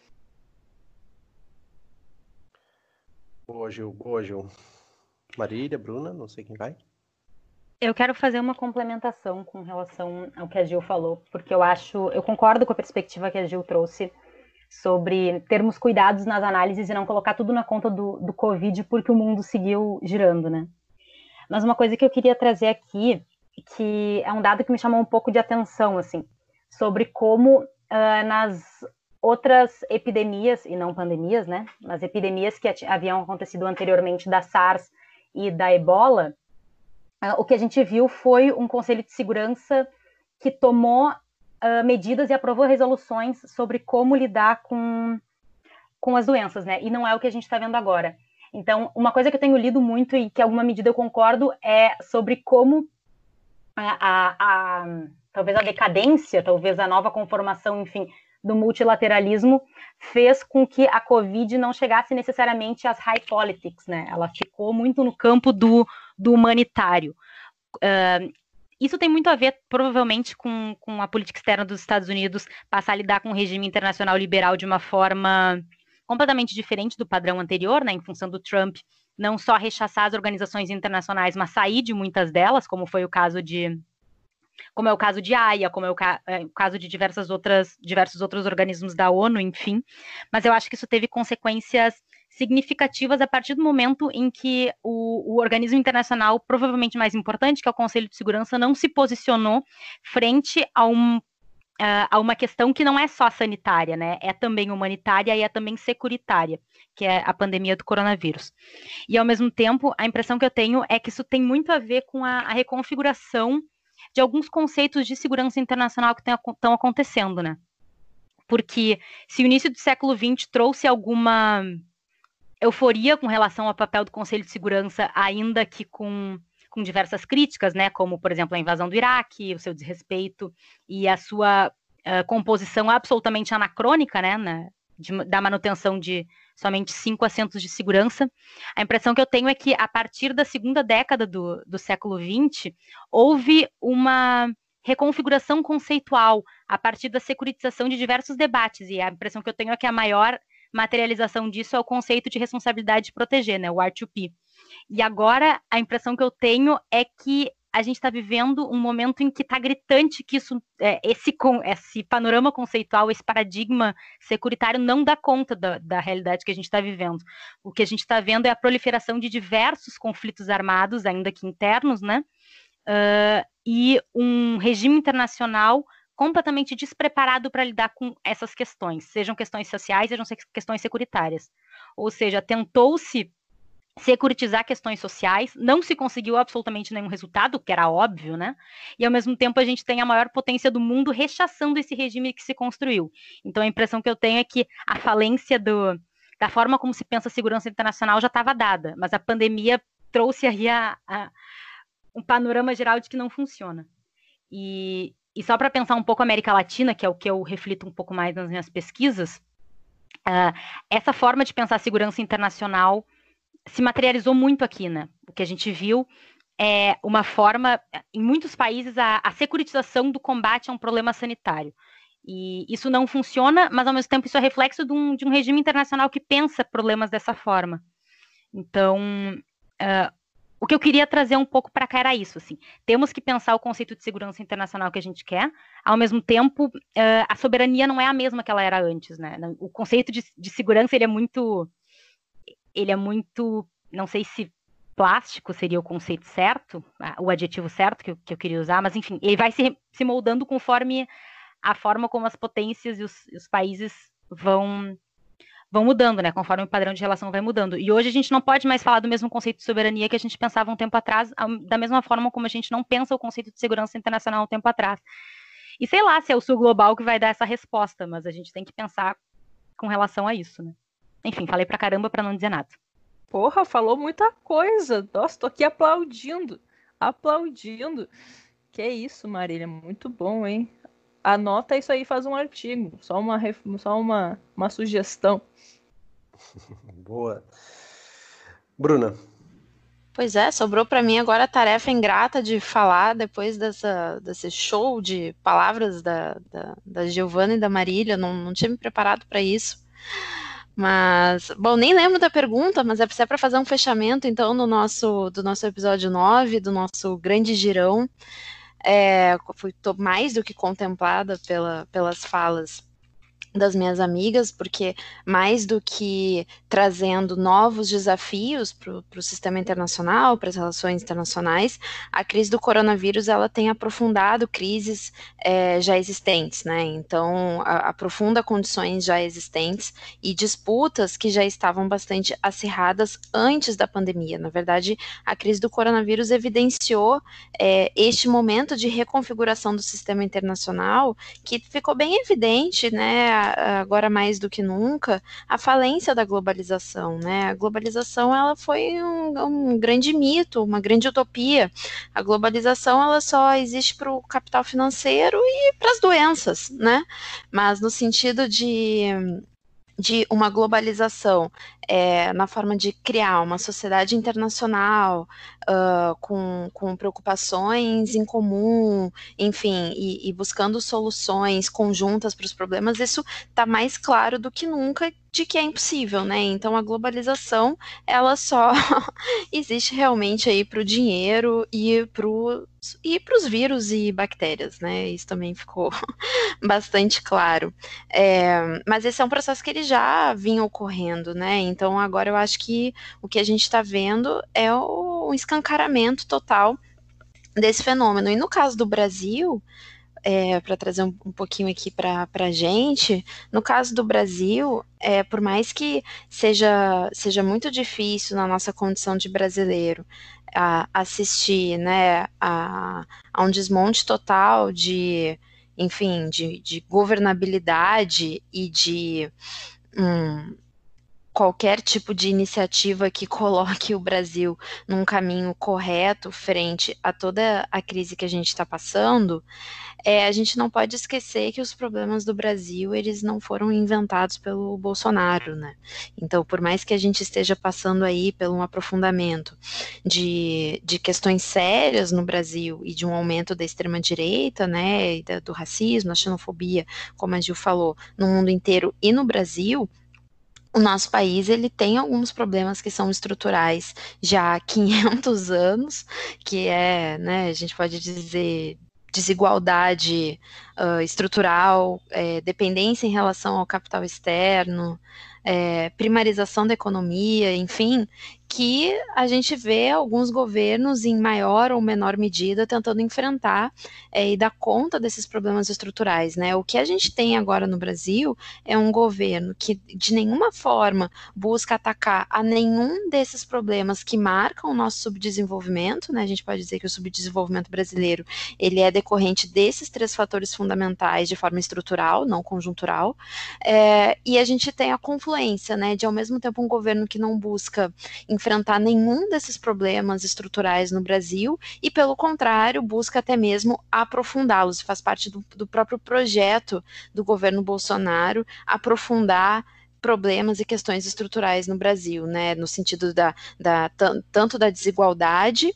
Boa, Gil. Boa, Gil. Marília, Bruna, não sei quem vai. Eu quero fazer uma complementação com relação ao que a Gil falou, porque eu acho, eu concordo com a perspectiva que a Gil trouxe sobre termos cuidados nas análises e não colocar tudo na conta do, do Covid porque o mundo seguiu girando, né? Mas uma coisa que eu queria trazer aqui que é um dado que me chamou um pouco de atenção, assim, sobre como uh, nas outras epidemias, e não pandemias, né, nas epidemias que haviam acontecido anteriormente da SARS e da Ebola, uh, o que a gente viu foi um Conselho de Segurança que tomou uh, medidas e aprovou resoluções sobre como lidar com, com as doenças, né, e não é o que a gente está vendo agora. Então, uma coisa que eu tenho lido muito e que alguma medida eu concordo é sobre como a, a, talvez a decadência, talvez a nova conformação, enfim, do multilateralismo fez com que a Covid não chegasse necessariamente às high politics, né? Ela ficou muito no campo do, do humanitário. Uh, isso tem muito a ver, provavelmente, com, com a política externa dos Estados Unidos passar a lidar com o regime internacional liberal de uma forma completamente diferente do padrão anterior, né? Em função do Trump não só rechaçar as organizações internacionais, mas sair de muitas delas, como foi o caso de como é o caso de AIA, como é o, ca é o, caso de diversas outras, diversos outros organismos da ONU, enfim. Mas eu acho que isso teve consequências significativas a partir do momento em que o, o, organismo internacional, provavelmente mais importante, que é o Conselho de Segurança, não se posicionou frente a um a uma questão que não é só sanitária, né? É também humanitária e é também securitária, que é a pandemia do coronavírus. E ao mesmo tempo, a impressão que eu tenho é que isso tem muito a ver com a, a reconfiguração de alguns conceitos de segurança internacional que estão acontecendo, né? Porque se o início do século XX trouxe alguma euforia com relação ao papel do Conselho de Segurança, ainda que com com diversas críticas, né, como, por exemplo, a invasão do Iraque, o seu desrespeito e a sua uh, composição absolutamente anacrônica, né, na, de, da manutenção de somente cinco assentos de segurança. A impressão que eu tenho é que, a partir da segunda década do, do século XX, houve uma reconfiguração conceitual a partir da securitização de diversos debates, e a impressão que eu tenho é que a maior materialização disso é o conceito de responsabilidade de proteger, né, o R2P. E agora a impressão que eu tenho é que a gente está vivendo um momento em que está gritante que isso, é, esse, esse panorama conceitual, esse paradigma securitário não dá conta da, da realidade que a gente está vivendo. O que a gente está vendo é a proliferação de diversos conflitos armados, ainda que internos, né? uh, e um regime internacional completamente despreparado para lidar com essas questões, sejam questões sociais, sejam questões securitárias. Ou seja, tentou-se securitizar questões sociais, não se conseguiu absolutamente nenhum resultado, que era óbvio, né? E ao mesmo tempo a gente tem a maior potência do mundo rechaçando esse regime que se construiu. Então a impressão que eu tenho é que a falência do, da forma como se pensa a segurança internacional já estava dada, mas a pandemia trouxe aí a, a, um panorama geral de que não funciona. E, e só para pensar um pouco a América Latina, que é o que eu reflito um pouco mais nas minhas pesquisas, uh, essa forma de pensar a segurança internacional se materializou muito aqui, né? O que a gente viu é uma forma, em muitos países, a, a securitização do combate a um problema sanitário. E isso não funciona, mas ao mesmo tempo isso é reflexo de um, de um regime internacional que pensa problemas dessa forma. Então, uh, o que eu queria trazer um pouco para cá era isso, assim. Temos que pensar o conceito de segurança internacional que a gente quer, ao mesmo tempo, uh, a soberania não é a mesma que ela era antes, né? O conceito de, de segurança, ele é muito ele é muito, não sei se plástico seria o conceito certo, o adjetivo certo que eu, que eu queria usar, mas enfim, ele vai se, se moldando conforme a forma como as potências e os, os países vão vão mudando, né? Conforme o padrão de relação vai mudando. E hoje a gente não pode mais falar do mesmo conceito de soberania que a gente pensava um tempo atrás, da mesma forma como a gente não pensa o conceito de segurança internacional um tempo atrás. E sei lá se é o sul global que vai dar essa resposta, mas a gente tem que pensar com relação a isso, né? Enfim, falei pra caramba pra não dizer nada. Porra, falou muita coisa. Nossa, tô aqui aplaudindo. Aplaudindo. Que isso, Marília, muito bom, hein? Anota isso aí, faz um artigo. Só uma, só uma, uma sugestão. Boa. Bruna. Pois é, sobrou para mim agora a tarefa ingrata de falar depois dessa, desse show de palavras da, da, da Giovana e da Marília. Não, não tinha me preparado para isso. Mas, bom, nem lembro da pergunta, mas é para fazer um fechamento, então, no nosso, do nosso episódio 9, do nosso grande girão. É, fui mais do que contemplada pela, pelas falas das minhas amigas, porque mais do que trazendo novos desafios para o sistema internacional, para as relações internacionais, a crise do coronavírus ela tem aprofundado crises é, já existentes, né? Então a, aprofunda condições já existentes e disputas que já estavam bastante acirradas antes da pandemia. Na verdade, a crise do coronavírus evidenciou é, este momento de reconfiguração do sistema internacional que ficou bem evidente, né? Agora mais do que nunca, a falência da globalização, né? A globalização ela foi um, um grande mito, uma grande utopia. A globalização ela só existe para o capital financeiro e para as doenças, né? Mas no sentido de de uma globalização é, na forma de criar uma sociedade internacional uh, com, com preocupações em comum, enfim, e, e buscando soluções conjuntas para os problemas, isso está mais claro do que nunca de que é impossível, né? Então a globalização ela só existe realmente aí para o dinheiro e para e os vírus e bactérias, né? Isso também ficou bastante claro. É, mas esse é um processo que ele já vinha ocorrendo, né? Então agora eu acho que o que a gente está vendo é o, o escancaramento total desse fenômeno. E no caso do Brasil, é, para trazer um, um, pouquinho aqui para a gente, no caso do Brasil, é, por mais que seja, seja muito difícil na nossa condição de brasileiro a, assistir né, a, a um desmonte total de, enfim, de, de governabilidade e de. Hum, qualquer tipo de iniciativa que coloque o Brasil num caminho correto frente a toda a crise que a gente está passando, é, a gente não pode esquecer que os problemas do Brasil eles não foram inventados pelo Bolsonaro, né? Então, por mais que a gente esteja passando aí por um aprofundamento de, de questões sérias no Brasil e de um aumento da extrema direita, né, do racismo, da xenofobia, como a Gil falou, no mundo inteiro e no Brasil, o nosso país ele tem alguns problemas que são estruturais já há 500 anos, que é, né, a gente pode dizer desigualdade uh, estrutural, é, dependência em relação ao capital externo, é, primarização da economia, enfim, que a gente vê alguns governos, em maior ou menor medida, tentando enfrentar é, e dar conta desses problemas estruturais. Né? O que a gente tem agora no Brasil é um governo que, de nenhuma forma, busca atacar a nenhum desses problemas que marcam o nosso subdesenvolvimento. Né? A gente pode dizer que o subdesenvolvimento brasileiro ele é decorrente desses três fatores fundamentais de forma estrutural, não conjuntural. É, e a gente tem a confluência né, de, ao mesmo tempo, um governo que não busca enfrentar nenhum desses problemas estruturais no Brasil e, pelo contrário, busca até mesmo aprofundá-los. Faz parte do, do próprio projeto do governo Bolsonaro aprofundar problemas e questões estruturais no Brasil, né, no sentido da, da tanto da desigualdade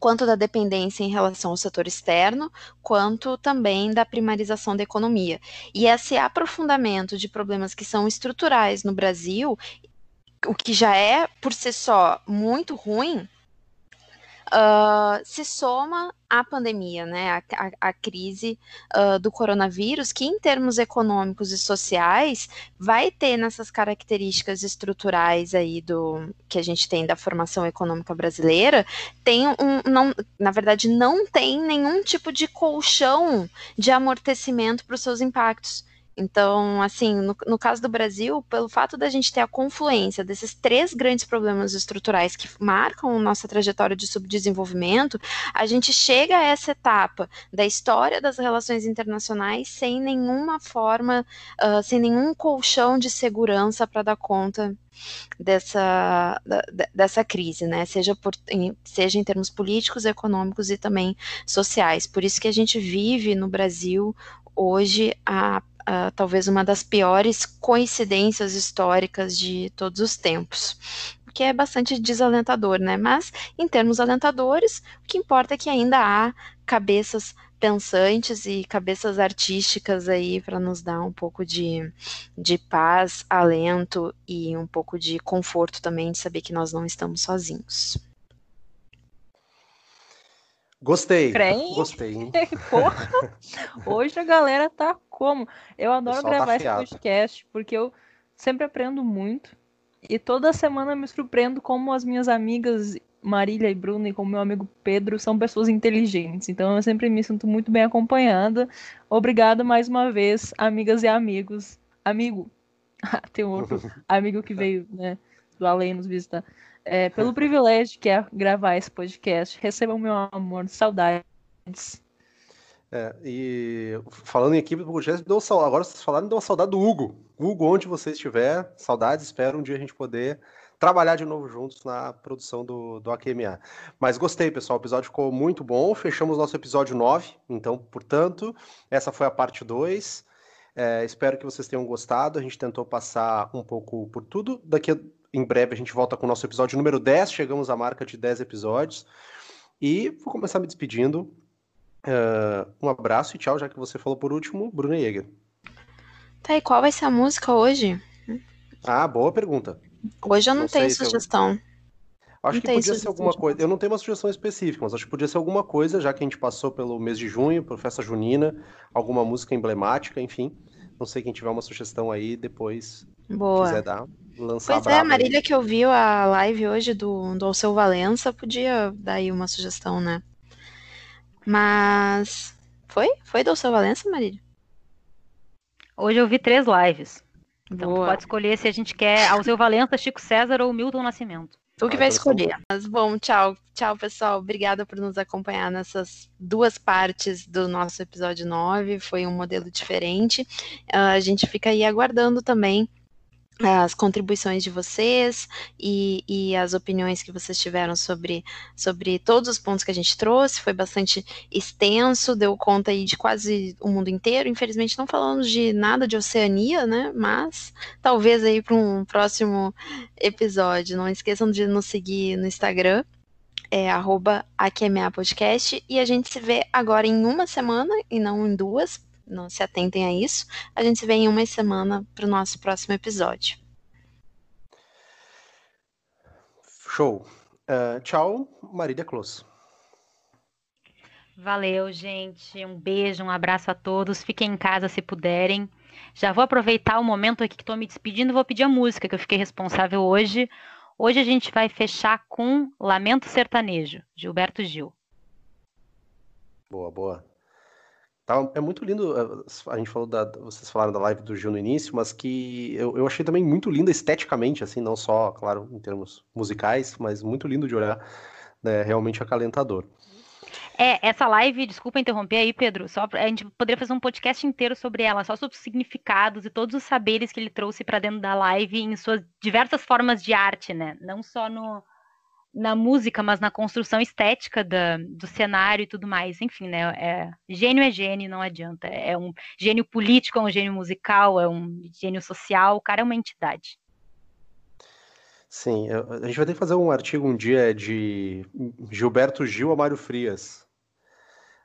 quanto da dependência em relação ao setor externo, quanto também da primarização da economia. E esse aprofundamento de problemas que são estruturais no Brasil o que já é por si só muito ruim, uh, se soma à pandemia, né, a, a, a crise uh, do coronavírus, que em termos econômicos e sociais vai ter nessas características estruturais aí do que a gente tem da formação econômica brasileira, tem um, não, na verdade, não tem nenhum tipo de colchão de amortecimento para os seus impactos. Então, assim, no, no, caso do Brasil, pelo fato da gente ter a confluência desses três grandes problemas estruturais que marcam nossa trajetória de subdesenvolvimento, a gente chega a essa etapa da história das relações internacionais sem nenhuma forma, uh, sem nenhum colchão de segurança para dar conta dessa, da, dessa crise, né? Seja, por, em, seja em termos políticos, econômicos e também sociais. Por isso que a gente vive no Brasil hoje a uh, talvez uma das piores coincidências históricas de todos os tempos. O que é bastante desalentador, né? Mas, em termos alentadores, o que importa é que ainda há cabeças pensantes e cabeças artísticas aí para nos dar um pouco de, de paz, alento e um pouco de conforto também de saber que nós não estamos sozinhos. Gostei. Crente. Gostei. Hein? Porra. Hoje a galera tá como? Eu adoro tá gravar tá esse podcast porque eu sempre aprendo muito. E toda semana me surpreendo como as minhas amigas Marília e Bruna e como meu amigo Pedro são pessoas inteligentes. Então eu sempre me sinto muito bem acompanhada. Obrigada mais uma vez, amigas e amigos. Amigo. Tem um outro amigo que veio, né, do além nos visitar é, pelo privilégio que é gravar esse podcast. Recebam meu amor, saudades. É, e falando em equipe agora vocês falaram, deu uma saudade do Hugo. Hugo, onde você estiver, saudades, espero um dia a gente poder trabalhar de novo juntos na produção do, do AQMA. Mas gostei, pessoal, o episódio ficou muito bom, fechamos nosso episódio 9, então, portanto, essa foi a parte 2. É, espero que vocês tenham gostado, a gente tentou passar um pouco por tudo. Daqui a em breve a gente volta com o nosso episódio número 10. Chegamos à marca de 10 episódios. E vou começar me despedindo. Uh, um abraço e tchau, já que você falou por último, Bruna Jäger. Tá, e qual vai ser a música hoje? Ah, boa pergunta. Hoje eu não, não tenho sugestão. Eu... Acho não que podia ser alguma coisa. Eu não tenho uma sugestão específica, mas acho que podia ser alguma coisa, já que a gente passou pelo mês de junho, por festa junina, alguma música emblemática, enfim. Não sei quem tiver uma sugestão aí, depois Boa. quiser dar lançar Pois é, a Marília aí. que ouviu a live hoje do, do Alceu Valença podia dar aí uma sugestão, né? Mas. Foi? Foi do Alceu Valença, Marília? Hoje eu vi três lives. Então pode escolher se a gente quer Alceu Valença, Chico César ou Milton Nascimento. Tu que vai escolher. Mas bom, tchau. Tchau, pessoal. Obrigada por nos acompanhar nessas duas partes do nosso episódio 9. Foi um modelo diferente. Uh, a gente fica aí aguardando também as contribuições de vocês e, e, as opiniões que vocês tiveram sobre, sobre todos os pontos que a gente trouxe. Foi bastante extenso, deu conta aí de quase o mundo inteiro. Infelizmente não falamos de nada de Oceania, né? Mas talvez aí para um próximo episódio. Não esqueçam de nos seguir no Instagram. É arroba Podcast e a gente se vê agora em uma semana e não em duas, não se atentem a isso. A gente se vê em uma semana para o nosso próximo episódio. Show. Uh, tchau, Marília Close. Valeu, gente. Um beijo, um abraço a todos. Fiquem em casa se puderem. Já vou aproveitar o momento aqui que estou me despedindo e vou pedir a música que eu fiquei responsável hoje. Hoje a gente vai fechar com Lamento Sertanejo, Gilberto Gil. Boa, boa. Tá, é muito lindo. Eh, a gente falou da. Vocês falaram da live do Gil no início, mas que eu, eu achei também muito linda esteticamente, assim, não só, claro, em termos musicais, mas muito lindo de olhar. Né, realmente acalentador. É, essa live, desculpa interromper aí, Pedro, só a gente poderia fazer um podcast inteiro sobre ela, só sobre os significados e todos os saberes que ele trouxe para dentro da live em suas diversas formas de arte, né? Não só no, na música, mas na construção estética da, do cenário e tudo mais. Enfim, né? É, gênio é gênio, não adianta. É um gênio político, é um gênio musical, é um gênio social. O cara é uma entidade. Sim, a gente vai ter que fazer um artigo um dia de Gilberto Gil a Mário Frias.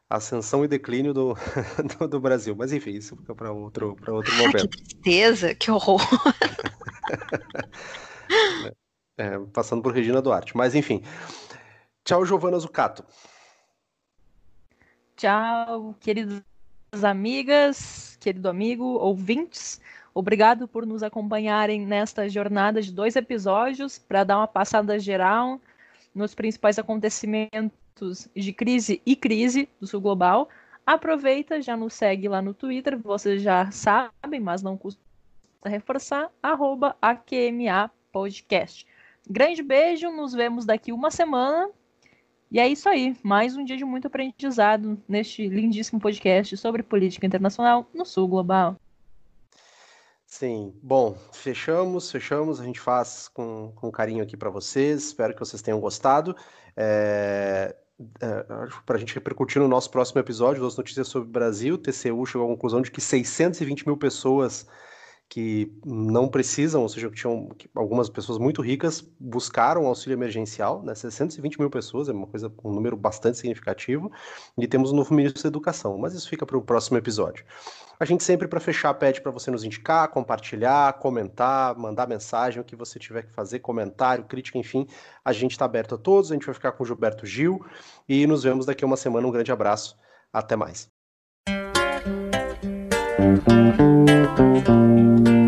Ascensão e declínio do, do, do Brasil. Mas enfim, isso fica para outro, outro momento. que tristeza, que horror. É, passando por Regina Duarte. Mas enfim. Tchau, Giovana Zucato. Tchau, queridas amigas, querido amigo, ouvintes. Obrigado por nos acompanharem nesta jornada de dois episódios para dar uma passada geral nos principais acontecimentos de crise e crise do Sul Global. Aproveita, já nos segue lá no Twitter, vocês já sabem, mas não custa reforçar, arroba AQMA Podcast. Grande beijo, nos vemos daqui uma semana. E é isso aí, mais um dia de muito aprendizado neste lindíssimo podcast sobre política internacional no Sul Global. Sim, bom, fechamos, fechamos. A gente faz com, com carinho aqui para vocês. Espero que vocês tenham gostado. É, é, para a gente repercutir no nosso próximo episódio das notícias sobre o Brasil, TCU chegou à conclusão de que 620 mil pessoas que não precisam, ou seja, que tinham algumas pessoas muito ricas buscaram auxílio emergencial, né? 620 mil pessoas, é uma coisa, um número bastante significativo, e temos um novo ministro da Educação, mas isso fica para o próximo episódio. A gente sempre, para fechar, pede para você nos indicar, compartilhar, comentar, mandar mensagem, o que você tiver que fazer, comentário, crítica, enfim, a gente está aberto a todos, a gente vai ficar com o Gilberto Gil, e nos vemos daqui a uma semana, um grande abraço, até mais. Thank you.